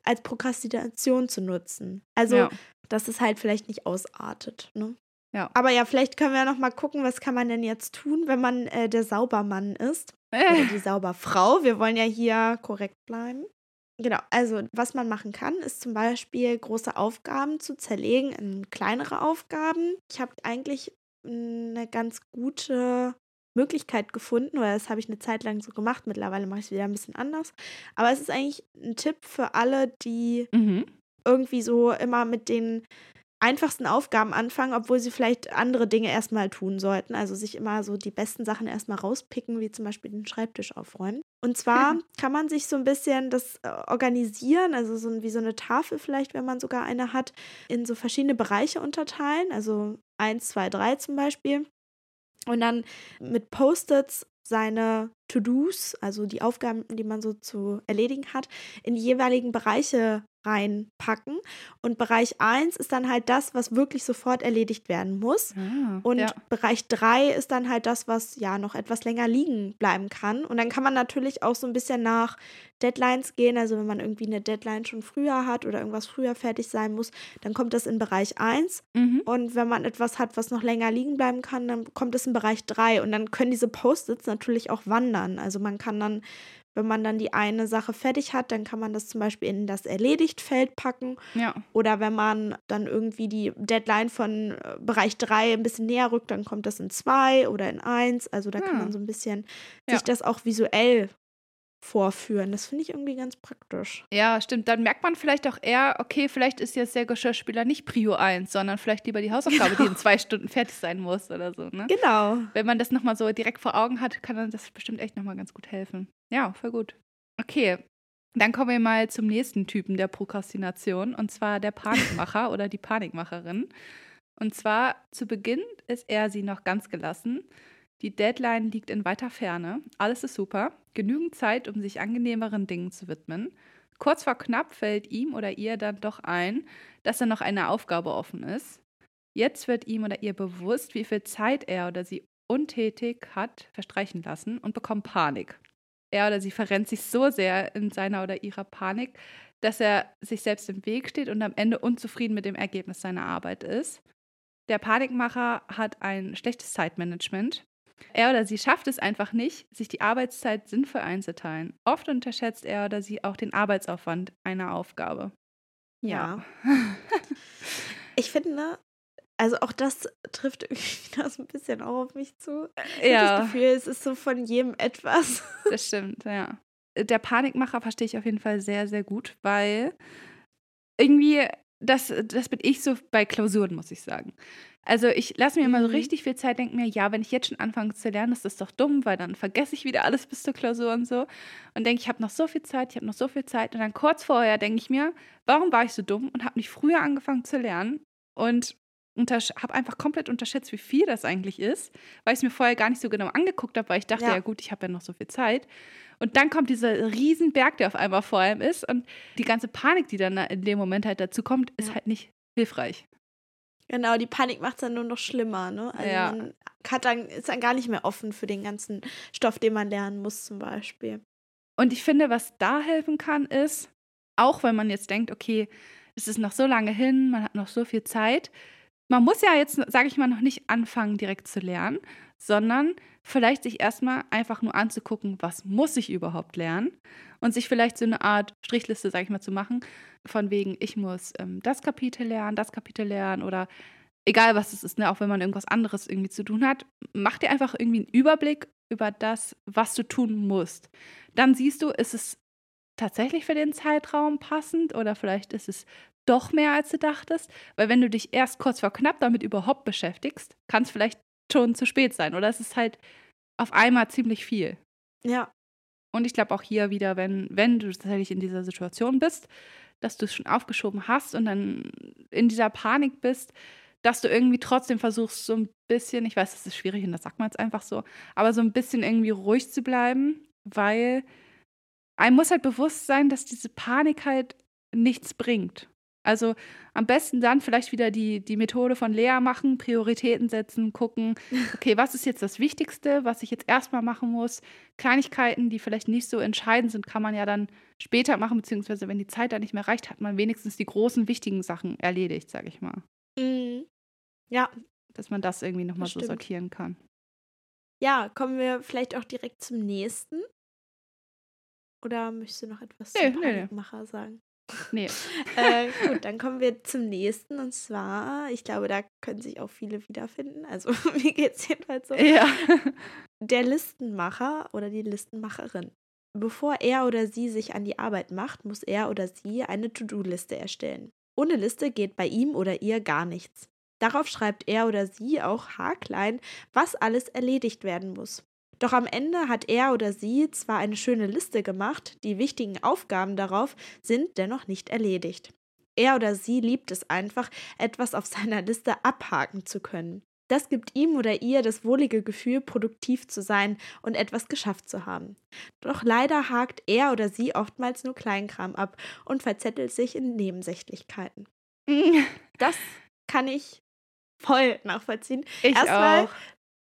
als Prokrastination zu nutzen. Also, ja. Dass es halt vielleicht nicht ausartet. Ne? Ja. Aber ja, vielleicht können wir ja noch mal gucken, was kann man denn jetzt tun, wenn man äh, der Saubermann ist oder Äh, die Sauberfrau. Wir wollen ja hier korrekt bleiben. Genau, also was man machen kann, ist zum Beispiel große Aufgaben zu zerlegen in kleinere Aufgaben. Ich habe eigentlich eine ganz gute Möglichkeit gefunden, oder das habe ich eine Zeit lang so gemacht. Mittlerweile mache ich es wieder ein bisschen anders. Aber es ist eigentlich ein Tipp für alle, die mhm. Irgendwie so immer mit den einfachsten Aufgaben anfangen, obwohl sie vielleicht andere Dinge erstmal tun sollten. Also sich immer so die besten Sachen erstmal rauspicken, wie zum Beispiel den Schreibtisch aufräumen. Und zwar kann man sich so ein bisschen das äh, organisieren, also so wie so eine Tafel vielleicht, wenn man sogar eine hat, in so verschiedene Bereiche unterteilen. Also eins, zwei, drei zum Beispiel. Und dann mit Post-its seine To-Dos, also die Aufgaben, die man so zu erledigen hat, in die jeweiligen Bereiche reinpacken. Und Bereich 1 ist dann halt das, was wirklich sofort erledigt werden muss. Ah, und ja. Bereich 3 ist dann halt das, was ja noch etwas länger liegen bleiben kann. Und dann kann man natürlich auch so ein bisschen nach Deadlines gehen. Also wenn man irgendwie eine Deadline schon früher hat oder irgendwas früher fertig sein muss, dann kommt das in Bereich 1. Mhm. Und wenn man etwas hat, was noch länger liegen bleiben kann, dann kommt es in Bereich 3. Und dann können diese Post-its natürlich auch wandern. Also man kann dann wenn man dann die eine Sache fertig hat, dann kann man das zum Beispiel in das Erledigt-Feld packen. Ja. Oder wenn man dann irgendwie die Deadline von äh, Bereich 3 ein bisschen näher rückt, dann kommt das in 2 oder in 1. Also da kann Ah. man so ein bisschen Ja. sich das auch visuell vorführen. Das finde ich irgendwie ganz praktisch. Ja, stimmt. Dann merkt man vielleicht auch eher, okay, vielleicht ist jetzt der Geschirrspüler nicht Prio 1, sondern vielleicht lieber die Hausaufgabe, die in zwei Stunden fertig sein muss oder so. Ne? Genau. Wenn man das nochmal so direkt vor Augen hat, kann dann das bestimmt echt nochmal ganz gut helfen. Ja, voll gut. Okay, dann kommen wir mal zum nächsten Typen der Prokrastination und zwar der Panikmacher oder die Panikmacherin. Und zwar zu Beginn ist er sie noch ganz gelassen. Die Deadline liegt in weiter Ferne. Alles ist super. Genügend Zeit, um sich angenehmeren Dingen zu widmen. Kurz vor knapp fällt ihm oder ihr dann doch ein, dass da noch eine Aufgabe offen ist. Jetzt wird ihm oder ihr bewusst, wie viel Zeit er oder sie untätig hat verstreichen lassen und bekommt Panik. Er oder sie verrennt sich so sehr in seiner oder ihrer Panik, dass er sich selbst im Weg steht und am Ende unzufrieden mit dem Ergebnis seiner Arbeit ist. Der Panikmacher hat ein schlechtes Zeitmanagement. Er oder sie schafft es einfach nicht, sich die Arbeitszeit sinnvoll einzuteilen. Oft unterschätzt er oder sie auch den Arbeitsaufwand einer Aufgabe. Ja. Ich finde, also auch das trifft irgendwie so ein bisschen auch auf mich zu. Ich habe das Gefühl, es ist so von jedem etwas. Das stimmt, ja. Der Panikmacher verstehe ich auf jeden Fall sehr, sehr gut, weil irgendwie, das, das bin ich so bei Klausuren, muss ich sagen. Also ich lasse mir immer so Mhm. richtig viel Zeit, denke mir, ja, wenn ich jetzt schon anfange zu lernen, ist das doch dumm, weil dann vergesse ich wieder alles bis zur Klausur und so. Und denke, ich habe noch so viel Zeit, ich habe noch so viel Zeit. Und dann kurz vorher denke ich mir, warum war ich so dumm und habe nicht früher angefangen zu lernen und habe einfach komplett unterschätzt, wie viel das eigentlich ist, weil ich es mir vorher gar nicht so genau angeguckt habe, weil ich dachte, Ja. ja, gut, ich habe ja noch so viel Zeit. Und dann kommt dieser Riesenberg, der auf einmal vor einem ist und die ganze Panik, die dann in dem Moment halt dazu kommt, ist Ja. halt nicht hilfreich. Genau, die Panik macht es dann nur noch schlimmer, ne? Also Ja. man hat dann, ist dann gar nicht mehr offen für den ganzen Stoff, den man lernen muss, zum Beispiel. Und ich finde, was da helfen kann, ist, auch wenn man jetzt denkt, okay, es ist noch so lange hin, man hat noch so viel Zeit. Man muss ja jetzt, sage ich mal, noch nicht anfangen, direkt zu lernen, sondern vielleicht sich erstmal einfach nur anzugucken, was muss ich überhaupt lernen und sich vielleicht so eine Art Strichliste, sage ich mal, zu machen, von wegen, ich muss ähm, das Kapitel lernen, das Kapitel lernen oder egal was es ist, ne, auch wenn man irgendwas anderes irgendwie zu tun hat, mach dir einfach irgendwie einen Überblick über das, was du tun musst. Dann siehst du, ist es tatsächlich für den Zeitraum passend oder vielleicht ist es doch mehr, als du dachtest. Weil wenn du dich erst kurz vor knapp damit überhaupt beschäftigst, kann es vielleicht schon zu spät sein oder es ist halt auf einmal ziemlich viel. Ja. Und ich glaube auch hier wieder, wenn, wenn du tatsächlich in dieser Situation bist, dass du es schon aufgeschoben hast und dann in dieser Panik bist, dass du irgendwie trotzdem versuchst, so ein bisschen, ich weiß, das ist schwierig und das sagt man jetzt einfach so, aber so ein bisschen irgendwie ruhig zu bleiben, weil einem muss halt bewusst sein, dass diese Panik halt nichts bringt. Also am besten dann vielleicht wieder die, die Methode von Lea machen, Prioritäten setzen, gucken, okay, was ist jetzt das Wichtigste, was ich jetzt erstmal machen muss. Kleinigkeiten, die vielleicht nicht so entscheidend sind, kann man ja dann später machen, beziehungsweise wenn die Zeit da nicht mehr reicht, hat man wenigstens die großen, wichtigen Sachen erledigt, sage ich mal. Mhm. Ja. Dass man das irgendwie nochmal so sortieren kann. Ja, kommen wir vielleicht auch direkt zum nächsten. Oder möchtest du noch etwas Nee, zum nee, nee. Panikmacher sagen? Nee. äh, gut, dann kommen wir zum nächsten. Und zwar, ich glaube, da können sich auch viele wiederfinden. Also mir geht es jedenfalls so. Ja. Der Listenmacher oder die Listenmacherin. Bevor er oder sie sich an die Arbeit macht, muss er oder sie eine To-Do-Liste erstellen. Ohne Liste geht bei ihm oder ihr gar nichts. Darauf schreibt er oder sie auch haarklein, was alles erledigt werden muss. Doch am Ende hat er oder sie zwar eine schöne Liste gemacht, die wichtigen Aufgaben darauf sind dennoch nicht erledigt. Er oder sie liebt es einfach, etwas auf seiner Liste abhaken zu können. Das gibt ihm oder ihr das wohlige Gefühl, produktiv zu sein und etwas geschafft zu haben. Doch leider hakt er oder sie oftmals nur Kleinkram ab und verzettelt sich in Nebensächlichkeiten. Das kann ich voll nachvollziehen. Ich Erstmal auch.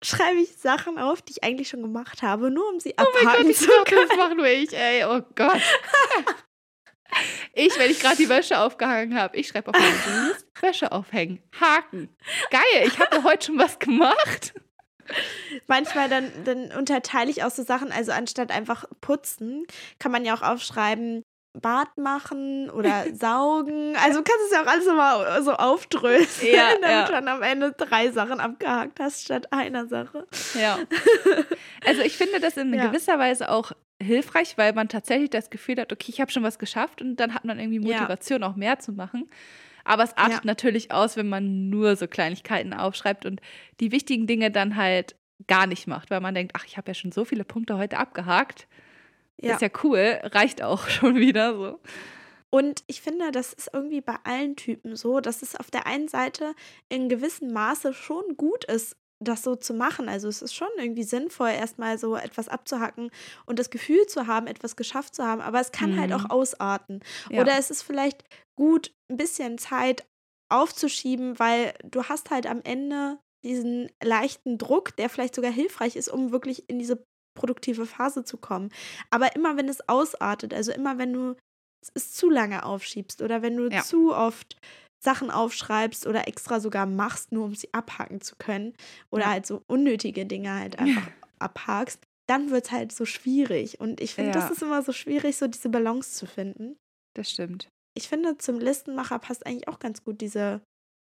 Schreibe ich Sachen auf, die ich eigentlich schon gemacht habe, nur um sie Oh mein abhaken Gott, ich zu glaub, können. das mache nur ich, ey. Oh Gott. Ich, wenn ich gerade die Wäsche aufgehangen habe, ich schreibe auf meine To-Do-List, Wäsche aufhängen, Haken. Geil, ich habe heute schon was gemacht. Manchmal dann, dann unterteile ich auch so Sachen, also anstatt einfach putzen, kann man ja auch aufschreiben, Bad machen oder saugen. Also du kannst es ja auch alles immer so aufdröseln, Ja, damit ja. du dann am Ende drei Sachen abgehakt hast statt einer Sache. Ja. Also ich finde das in Ja. gewisser Weise auch hilfreich, weil man tatsächlich das Gefühl hat, okay, ich habe schon was geschafft und dann hat man irgendwie. Motivation, auch mehr zu machen. Aber es artet natürlich aus, wenn man nur so Kleinigkeiten aufschreibt und die wichtigen Dinge dann halt gar nicht macht, weil man denkt, ach, ich habe ja schon so viele Punkte heute abgehakt. Ja. Ist ja cool, reicht auch schon wieder so. Und ich finde, das ist irgendwie bei allen Typen so, dass es auf der einen Seite in gewissem Maße schon gut ist, das so zu machen. Also es ist schon irgendwie sinnvoll, erstmal so etwas abzuhacken und das Gefühl zu haben, etwas geschafft zu haben. Aber es kann halt Mhm. auch ausarten. Ja. Oder es ist vielleicht gut, ein bisschen Zeit aufzuschieben, weil du hast halt am Ende diesen leichten Druck, der vielleicht sogar hilfreich ist, um wirklich in diese produktive Phase zu kommen. Aber immer wenn es ausartet, also immer wenn du es zu lange aufschiebst oder wenn du Ja. zu oft Sachen aufschreibst oder extra sogar machst, nur um sie abhaken zu können oder Ja. halt so unnötige Dinge halt einfach abhakst, dann wird es halt so schwierig. Und ich finde, das Ja. ist immer so schwierig, so diese Balance zu finden Das stimmt. ich finde, zum Listenmacher passt eigentlich auch ganz gut diese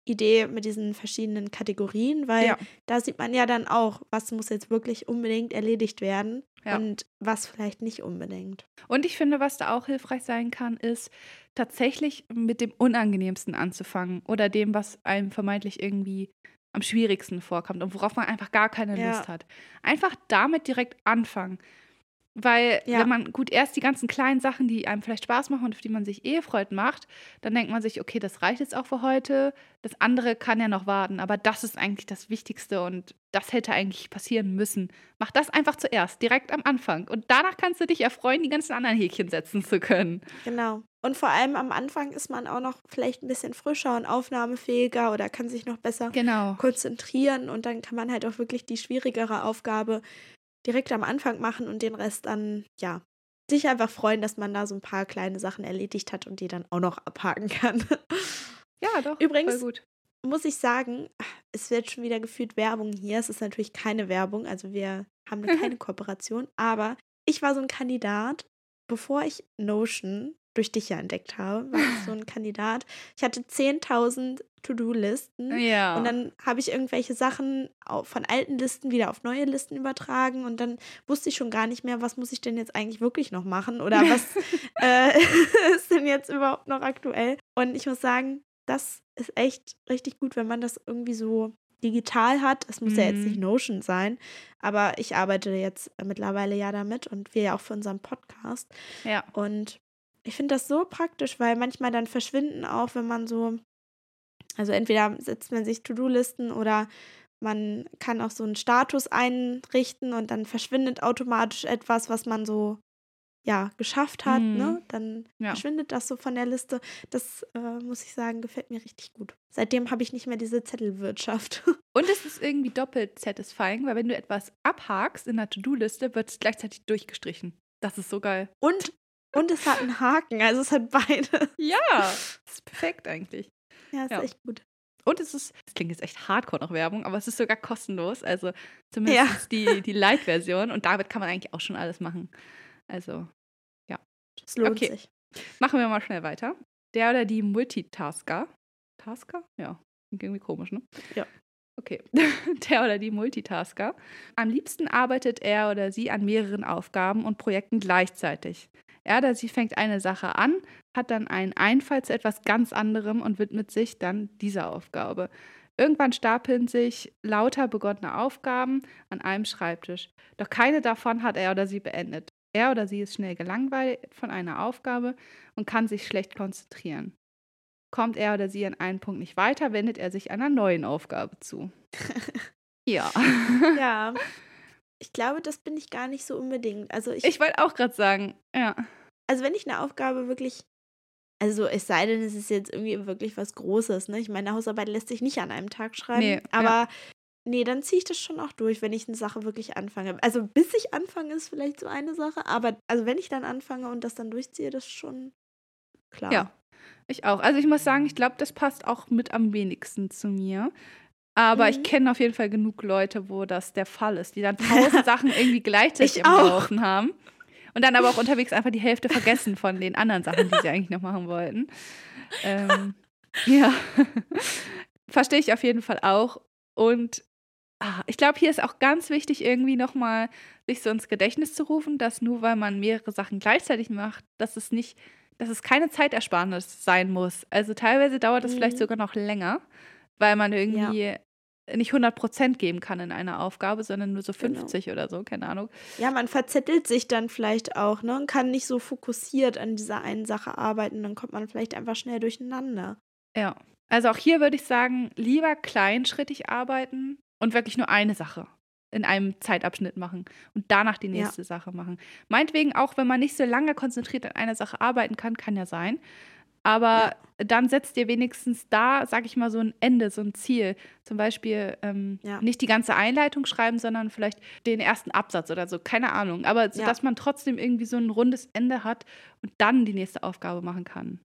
Idee mit diesen verschiedenen Kategorien, weil Ja. da sieht man ja dann auch, was muss jetzt wirklich unbedingt erledigt werden Ja. und was vielleicht nicht unbedingt. Und ich finde, was da auch hilfreich sein kann, ist tatsächlich mit dem Unangenehmsten anzufangen oder dem, was einem vermeintlich irgendwie am schwierigsten vorkommt und worauf man einfach gar keine Ja. Lust hat. Einfach damit direkt anfangen. Weil, Ja. wenn man gut erst die ganzen kleinen Sachen, die einem vielleicht Spaß machen und auf die man sich eh freut, macht, dann denkt man sich, okay, das reicht jetzt auch für heute. Das andere kann ja noch warten, aber das ist eigentlich das Wichtigste und das hätte eigentlich passieren müssen. Mach das einfach zuerst, direkt am Anfang. Und danach kannst du dich erfreuen, die ganzen anderen Häkchen setzen zu können. Genau. Und vor allem am Anfang ist man auch noch vielleicht ein bisschen frischer und aufnahmefähiger oder kann sich noch besser Genau. konzentrieren und dann kann man halt auch wirklich die schwierigere Aufgabe direkt am Anfang machen und den Rest dann, ja, sich einfach freuen, dass man da so ein paar kleine Sachen erledigt hat und die dann auch noch abhaken kann. Ja, doch. Übrigens- muss ich sagen, es wird schon wieder gefühlt Werbung hier. Es ist natürlich keine Werbung, also wir haben keine Kooperation, aber ich war so ein Kandidat, bevor ich Notion durch dich ja entdeckt habe, war ich so ein Kandidat. Ich hatte 10.000 To-Do-Listen. Ja. Und dann habe ich irgendwelche Sachen von alten Listen wieder auf neue Listen übertragen und dann wusste ich schon gar nicht mehr, was muss ich denn jetzt eigentlich wirklich noch machen oder was äh, ist denn jetzt überhaupt noch aktuell. Und ich muss sagen, das ist echt richtig gut, wenn man das irgendwie so digital hat. Es muss ja jetzt Mhm. nicht Notion sein, aber ich arbeite jetzt mittlerweile ja damit und wir ja auch für unseren Podcast. ja. Und ich finde das so praktisch, weil manchmal dann verschwinden auch, wenn man so, also entweder setzt man sich To-Do-Listen oder man kann auch so einen Status einrichten und dann verschwindet automatisch etwas, was man so ja geschafft hat, Mhm. ne? Dann Ja. verschwindet das so von der Liste. Das äh, muss ich sagen, gefällt mir richtig gut. Seitdem habe ich nicht mehr diese Zettelwirtschaft. Und es ist irgendwie doppelt satisfying, weil wenn du etwas abhakst in der To-Do-Liste, wird es gleichzeitig durchgestrichen. Das ist so geil. Und und es hat einen Haken, also es hat beide. Ja, das ist perfekt eigentlich. Ja, ist Ja. echt gut. Und es ist, das klingt jetzt echt hardcore nach Werbung, aber es ist sogar kostenlos. Also zumindest die, die Light-Version. Und damit kann man eigentlich auch schon alles machen. Also Es lohnt Okay. sich. machen wir mal schnell weiter. Der oder die Multitasker. Tasker? Ja, klingt irgendwie komisch, ne? Ja. Okay. Der oder die Multitasker. Am liebsten arbeitet er oder sie an mehreren Aufgaben und Projekten gleichzeitig. Er oder sie fängt eine Sache an, hat dann einen Einfall zu etwas ganz anderem und widmet sich dann dieser Aufgabe. Irgendwann stapeln sich lauter begonnene Aufgaben an einem Schreibtisch. Doch keine davon hat er oder sie beendet. Er oder sie ist schnell gelangweilt von einer Aufgabe und kann sich schlecht konzentrieren. Kommt er oder sie an einen Punkt nicht weiter, wendet er sich einer neuen Aufgabe zu. ja. Ja. Ich glaube, das bin ich gar nicht so unbedingt. Also ich, Ich wollte auch gerade sagen, ja. also wenn ich eine Aufgabe wirklich, also es sei denn, es ist jetzt irgendwie wirklich was Großes, ne? Ich meine, eine Hausarbeit lässt sich nicht an einem Tag schreiben, Nee, ja. aber nee, dann ziehe ich das schon auch durch, wenn ich eine Sache wirklich anfange. Also bis ich anfange, ist vielleicht so eine Sache, aber also wenn ich dann anfange und das dann durchziehe, das ist schon klar. Ja. Ich auch. Also ich muss sagen, ich glaube, das passt auch mit am wenigsten zu mir. Aber ich Mhm. kenne auf jeden Fall genug Leute, wo das der Fall ist, die dann tausend Sachen irgendwie gleichzeitig Ich im auch. Laufen haben. Und dann aber auch unterwegs einfach die Hälfte vergessen von den anderen Sachen, die sie eigentlich noch machen wollten. Ähm, ja. Verstehe ich auf jeden Fall auch. Und ah, ich glaube, hier ist auch ganz wichtig, irgendwie nochmal sich so ins Gedächtnis zu rufen, dass nur weil man mehrere Sachen gleichzeitig macht, dass es nicht, dass es keine Zeitersparnis sein muss. Also teilweise dauert es vielleicht Mhm. sogar noch länger, weil man irgendwie nicht 100% geben kann in einer Aufgabe, sondern nur so Genau. 50 oder so, keine Ahnung. Ja, man verzettelt sich dann vielleicht auch, ne? Und kann nicht so fokussiert an dieser einen Sache arbeiten, dann kommt man vielleicht einfach schnell durcheinander. Ja. Also auch hier würde ich sagen, lieber kleinschrittig arbeiten und wirklich nur eine Sache in einem Zeitabschnitt machen und danach die Ja. nächste Sache machen. Meinetwegen auch, wenn man nicht so lange konzentriert an einer Sache arbeiten kann, kann ja sein. Aber dann setzt ihr wenigstens da, sag ich mal, so ein Ende, so ein Ziel. Zum Beispiel ähm, Ja. nicht die ganze Einleitung schreiben, sondern vielleicht den ersten Absatz oder so, keine Ahnung. Aber so, Ja. dass man trotzdem irgendwie so ein rundes Ende hat und dann die nächste Aufgabe machen kann.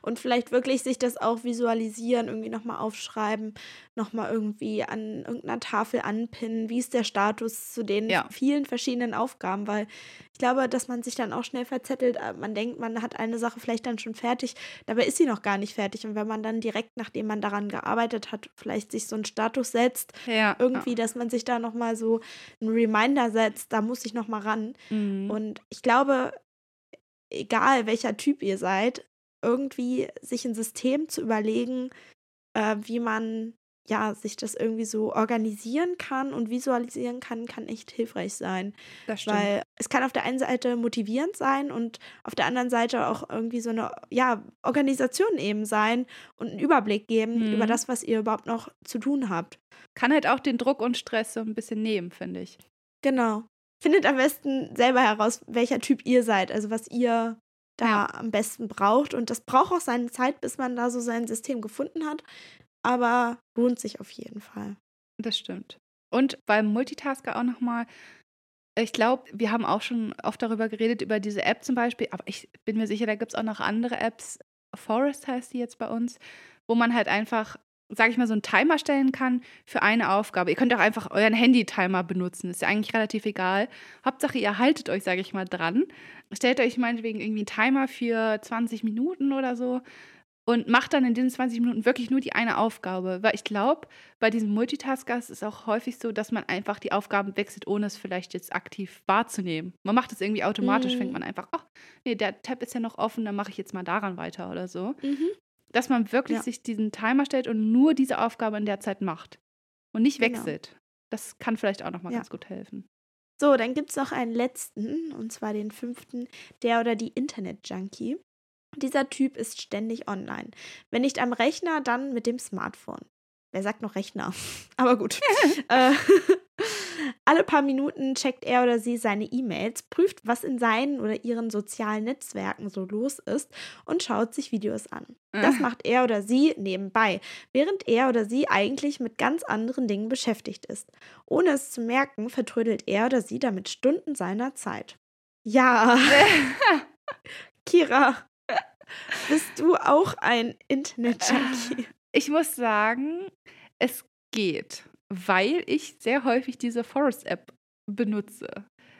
Und vielleicht wirklich sich das auch visualisieren, irgendwie nochmal aufschreiben, nochmal irgendwie an irgendeiner Tafel anpinnen. Wie ist der Status zu den Ja. vielen verschiedenen Aufgaben? Weil ich glaube, dass man sich dann auch schnell verzettelt. äh, Man denkt, man hat eine Sache vielleicht dann schon fertig, dabei ist sie noch gar nicht fertig. Und wenn man dann direkt, nachdem man daran gearbeitet hat, vielleicht sich so einen Status setzt, Ja. irgendwie, dass man sich da nochmal so einen Reminder setzt, da muss ich nochmal ran. Mhm. Und ich glaube, egal welcher Typ ihr seid, irgendwie sich ein System zu überlegen, äh, wie man ja sich das irgendwie so organisieren kann und visualisieren kann, kann echt hilfreich sein. das stimmt. Weil es kann auf der einen Seite motivierend sein und auf der anderen Seite auch irgendwie so eine ja, Organisation eben sein und einen Überblick geben Mhm. über das, was ihr überhaupt noch zu tun habt. Kann halt auch den Druck und Stress so ein bisschen nehmen, finde ich. Genau. Findet am besten selber heraus, welcher Typ ihr seid, also was ihr da Ja. am besten braucht. Und das braucht auch seine Zeit, bis man da so sein System gefunden hat. Aber lohnt sich auf jeden Fall. Das stimmt. Und beim Multitasker auch nochmal, ich glaube, wir haben auch schon oft darüber geredet, über diese App zum Beispiel, aber ich bin mir sicher, da gibt es auch noch andere Apps. Forest heißt die jetzt bei uns, wo man halt einfach, sage ich mal, so einen Timer stellen kann für eine Aufgabe. Ihr könnt auch einfach euren Handy-Timer benutzen, ist ja eigentlich relativ egal. Hauptsache, ihr haltet euch, sage ich mal, dran. Stellt euch meinetwegen irgendwie einen Timer für 20 Minuten oder so und macht dann in diesen 20 Minuten wirklich nur die eine Aufgabe. Weil ich glaube, bei diesem Multitasker ist es auch häufig so, dass man einfach die Aufgaben wechselt, ohne es vielleicht jetzt aktiv wahrzunehmen. Man macht es irgendwie automatisch, Mhm. fängt man einfach, ach, nee, der Tab ist ja noch offen, dann mache ich jetzt mal daran weiter oder so. Mhm. Dass man wirklich Ja. sich diesen Timer stellt und nur diese Aufgabe in der Zeit macht. Und nicht Genau. wechselt. Das kann vielleicht auch nochmal Ja. ganz gut helfen. So, dann gibt es noch einen letzten, und zwar den fünften, der oder die Internet-Junkie. Dieser Typ ist ständig online. Wenn nicht am Rechner, dann mit dem Smartphone. Wer sagt noch Rechner? Aber gut. äh, alle paar Minuten checkt er oder sie seine E-Mails, prüft, was in seinen oder ihren sozialen Netzwerken so los ist und schaut sich Videos an. Das macht er oder sie nebenbei, während er oder sie eigentlich mit ganz anderen Dingen beschäftigt ist. Ohne es zu merken, vertrödelt er oder sie damit Stunden seiner Zeit. Ja, Kira, bist du auch ein Internet-Junkie? Ich muss sagen, es geht, weil ich sehr häufig diese Forest-App benutze.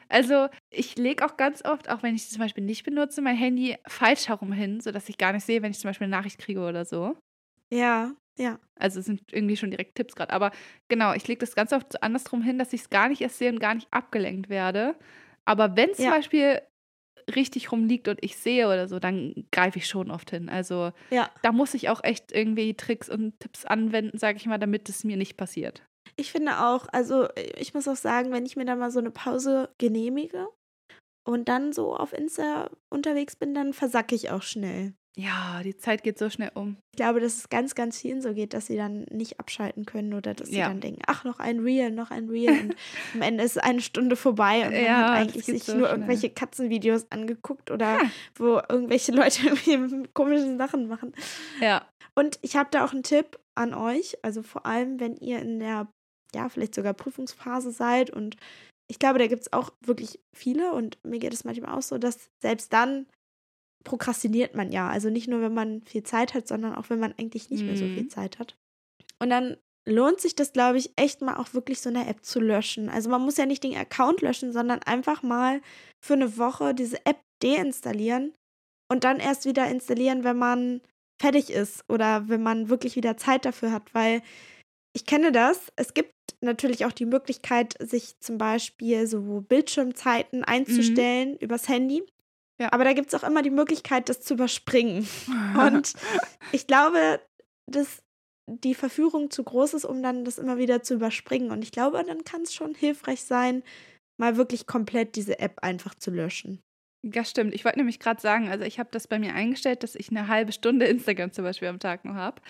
Also ich lege auch ganz oft, auch wenn ich zum Beispiel nicht benutze, mein Handy falsch herum hin, sodass ich gar nicht sehe, wenn ich zum Beispiel eine Nachricht kriege oder so. Ja, ja. Also es sind irgendwie schon direkt Tipps gerade. Aber genau, ich lege das ganz oft so andersrum hin, dass ich es gar nicht erst sehe und gar nicht abgelenkt werde. Aber wenn zum Ja. Beispiel richtig rumliegt und ich sehe oder so, dann greife ich schon oft hin. Also Ja. da muss ich auch echt irgendwie Tricks und Tipps anwenden, sage ich mal, damit es mir nicht passiert. Ich finde auch, also ich muss auch sagen, wenn ich mir da mal so eine Pause genehmige und dann so auf Insta unterwegs bin, dann versacke ich auch schnell. Ja, die Zeit geht so schnell um. Ich glaube, dass es ganz, ganz vielen so geht, dass sie dann nicht abschalten können oder dass sie Ja. dann denken, ach, noch ein Reel, noch ein Reel und am Ende ist eine Stunde vorbei und man Ja, hat eigentlich sich so nur schnell. irgendwelche Katzenvideos angeguckt oder Ha. wo irgendwelche Leute irgendwie komische Sachen machen. Ja. Und ich habe da auch einen Tipp an euch, also vor allem, wenn ihr in der, ja, vielleicht sogar Prüfungsphase seid und ich glaube, da gibt es auch wirklich viele und mir geht es manchmal auch so, dass selbst dann prokrastiniert man ja. Also nicht nur, wenn man viel Zeit hat, sondern auch, wenn man eigentlich nicht mehr so viel Mhm. Zeit hat. Und dann lohnt sich das, glaube ich, echt mal auch wirklich so eine App zu löschen. Also man muss ja nicht den Account löschen, sondern einfach mal für eine Woche diese App deinstallieren und dann erst wieder installieren, wenn man fertig ist oder wenn man wirklich wieder Zeit dafür hat, weil ich kenne das. Es gibt natürlich auch die Möglichkeit, sich zum Beispiel so Bildschirmzeiten einzustellen übers Handy. Ja. Aber da gibt es auch immer die Möglichkeit, das zu überspringen. Und ich glaube, dass die Verführung zu groß ist, um dann das immer wieder zu überspringen. Und ich glaube, dann kann es schon hilfreich sein, mal wirklich komplett diese App einfach zu löschen. Ja, stimmt. Ich wollte nämlich gerade sagen, also ich habe das bei mir eingestellt, dass ich eine halbe Stunde Instagram zum Beispiel am Tag nur habe.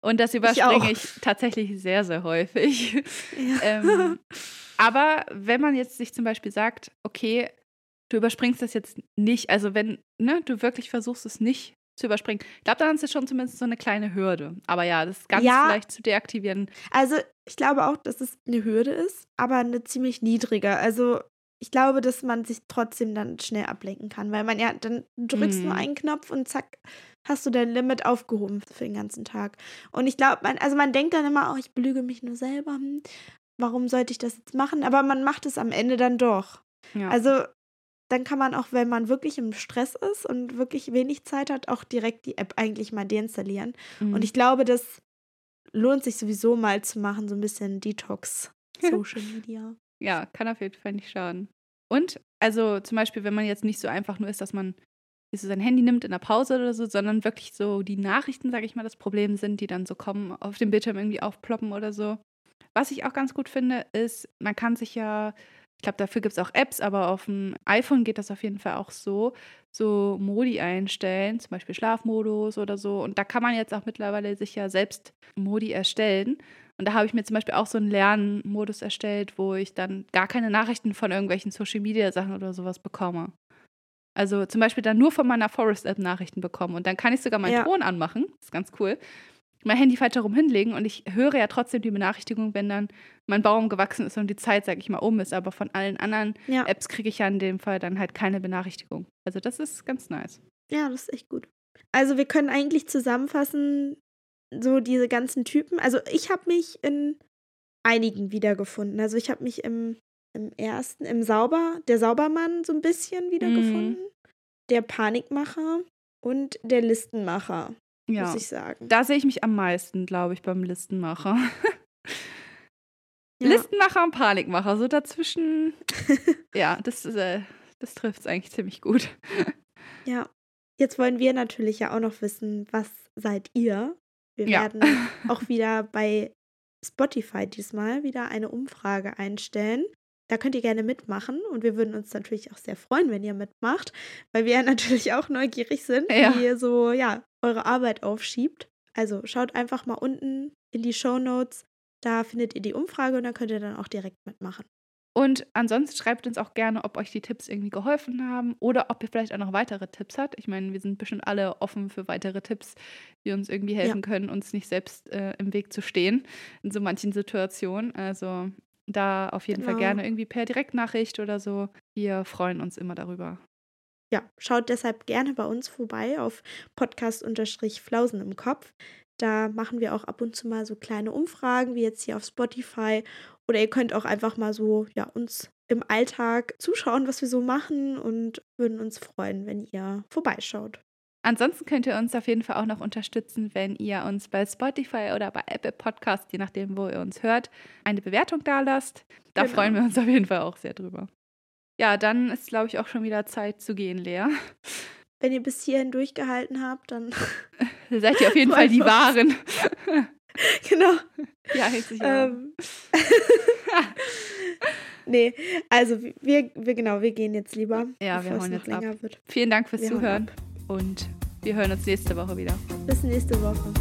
Und das überspringe auch. ich, tatsächlich sehr, sehr häufig. Ja. ähm, aber wenn man jetzt sich zum Beispiel sagt, okay, du überspringst das jetzt nicht, also wenn ne, du wirklich versuchst, es nicht zu überspringen, ich glaube, dann ist es schon zumindest so eine kleine Hürde. Aber ja, das ganz Ja. vielleicht zu deaktivieren. Also, ich glaube auch, dass es eine Hürde ist, aber eine ziemlich niedrige. Also, ich glaube, dass man sich trotzdem dann schnell ablenken kann, weil man ja, dann drückst Mhm. nur einen Knopf und zack, hast du dein Limit aufgehoben für den ganzen Tag. Und ich glaube, man, also man denkt dann immer, oh, ich belüge mich nur selber. Hm, warum sollte ich das jetzt machen? Aber man macht es am Ende dann doch. Ja. Also, dann kann man auch, wenn man wirklich im Stress ist und wirklich wenig Zeit hat, auch direkt die App eigentlich mal deinstallieren. Mhm. Und ich glaube, das lohnt sich sowieso mal zu machen, so ein bisschen Detox Social Media. Ja, kann auf jeden Fall nicht schaden. Und, also zum Beispiel, wenn man jetzt nicht so einfach nur ist, dass man so sein Handy nimmt in der Pause oder so, sondern wirklich so die Nachrichten, sage ich mal, das Problem sind, die dann so kommen, auf dem Bildschirm irgendwie aufploppen oder so. Was ich auch ganz gut finde, ist, man kann sich ja, ich glaube, dafür gibt es auch Apps, aber auf dem iPhone geht das auf jeden Fall auch so, so Modi einstellen, zum Beispiel Schlafmodus oder so. Und da kann man jetzt auch mittlerweile sich ja selbst Modi erstellen. Und da habe ich mir zum Beispiel auch so einen Lernmodus erstellt, wo ich dann gar keine Nachrichten von irgendwelchen Social Media Sachen oder sowas bekomme. Also zum Beispiel dann nur von meiner Forest-App Nachrichten bekommen. Und dann kann ich sogar meinen Ja. Ton anmachen. Das ist ganz cool. Mein Handy falsch herum hinlegen und ich höre ja trotzdem die Benachrichtigung, wenn dann mein Baum gewachsen ist und die Zeit, sag ich mal, um ist. Aber von allen anderen Ja. Apps kriege ich ja in dem Fall dann halt keine Benachrichtigung. Also das ist ganz nice. ja, das ist echt gut. Also wir können eigentlich zusammenfassen, so diese ganzen Typen. Also ich habe mich in einigen wiedergefunden. Also ich habe mich im, im ersten, im Sauber, der Saubermann so ein bisschen wiedergefunden. Der Panikmacher und der Listenmacher, Ja. muss ich sagen. Da sehe ich mich am meisten, glaube ich, beim Listenmacher. Ja. Listenmacher und Panikmacher, so dazwischen. ja, das, äh, das trifft es eigentlich ziemlich gut. Ja. Jetzt wollen wir natürlich ja auch noch wissen, was seid ihr? Wir Ja. werden auch wieder bei Spotify diesmal wieder eine Umfrage einstellen. Da könnt ihr gerne mitmachen und wir würden uns natürlich auch sehr freuen, wenn ihr mitmacht, weil wir ja natürlich auch neugierig sind, Ja. wie ihr so ja eure Arbeit aufschiebt. Also schaut einfach mal unten in die Show Notes, da findet ihr die Umfrage und da könnt ihr dann auch direkt mitmachen. Und ansonsten schreibt uns auch gerne, ob euch die Tipps irgendwie geholfen haben oder ob ihr vielleicht auch noch weitere Tipps habt. Ich meine, wir sind bestimmt alle offen für weitere Tipps, die uns irgendwie helfen können, uns nicht selbst äh, im Weg zu stehen in so manchen Situationen. Also da auf jeden Fall Genau. gerne irgendwie per Direktnachricht oder so. Wir freuen uns immer darüber. Ja, schaut deshalb gerne bei uns vorbei auf Podcast-Flausen im Kopf. Da machen wir auch ab und zu mal so kleine Umfragen, wie jetzt hier auf Spotify. Oder ihr könnt auch einfach mal so, ja, uns im Alltag zuschauen, was wir so machen und würden uns freuen, wenn ihr vorbeischaut. Ansonsten könnt ihr uns auf jeden Fall auch noch unterstützen, wenn ihr uns bei Spotify oder bei Apple Podcast, je nachdem, wo ihr uns hört, eine Bewertung da lasst. Da Genau. freuen wir uns auf jeden Fall auch sehr drüber. Ja, dann ist, glaube ich, auch schon wieder Zeit zu gehen, Lea. Wenn ihr bis hierhin durchgehalten habt, dann seid ihr auf jeden Fall die Wahren. genau. Ja, hält sich ähm. Nee, also wir, wir genau, wir gehen jetzt lieber. Ja, wir hauen jetzt ab. Wird. Vielen Dank fürs wir Zuhören und wir hören uns nächste Woche wieder. Bis nächste Woche.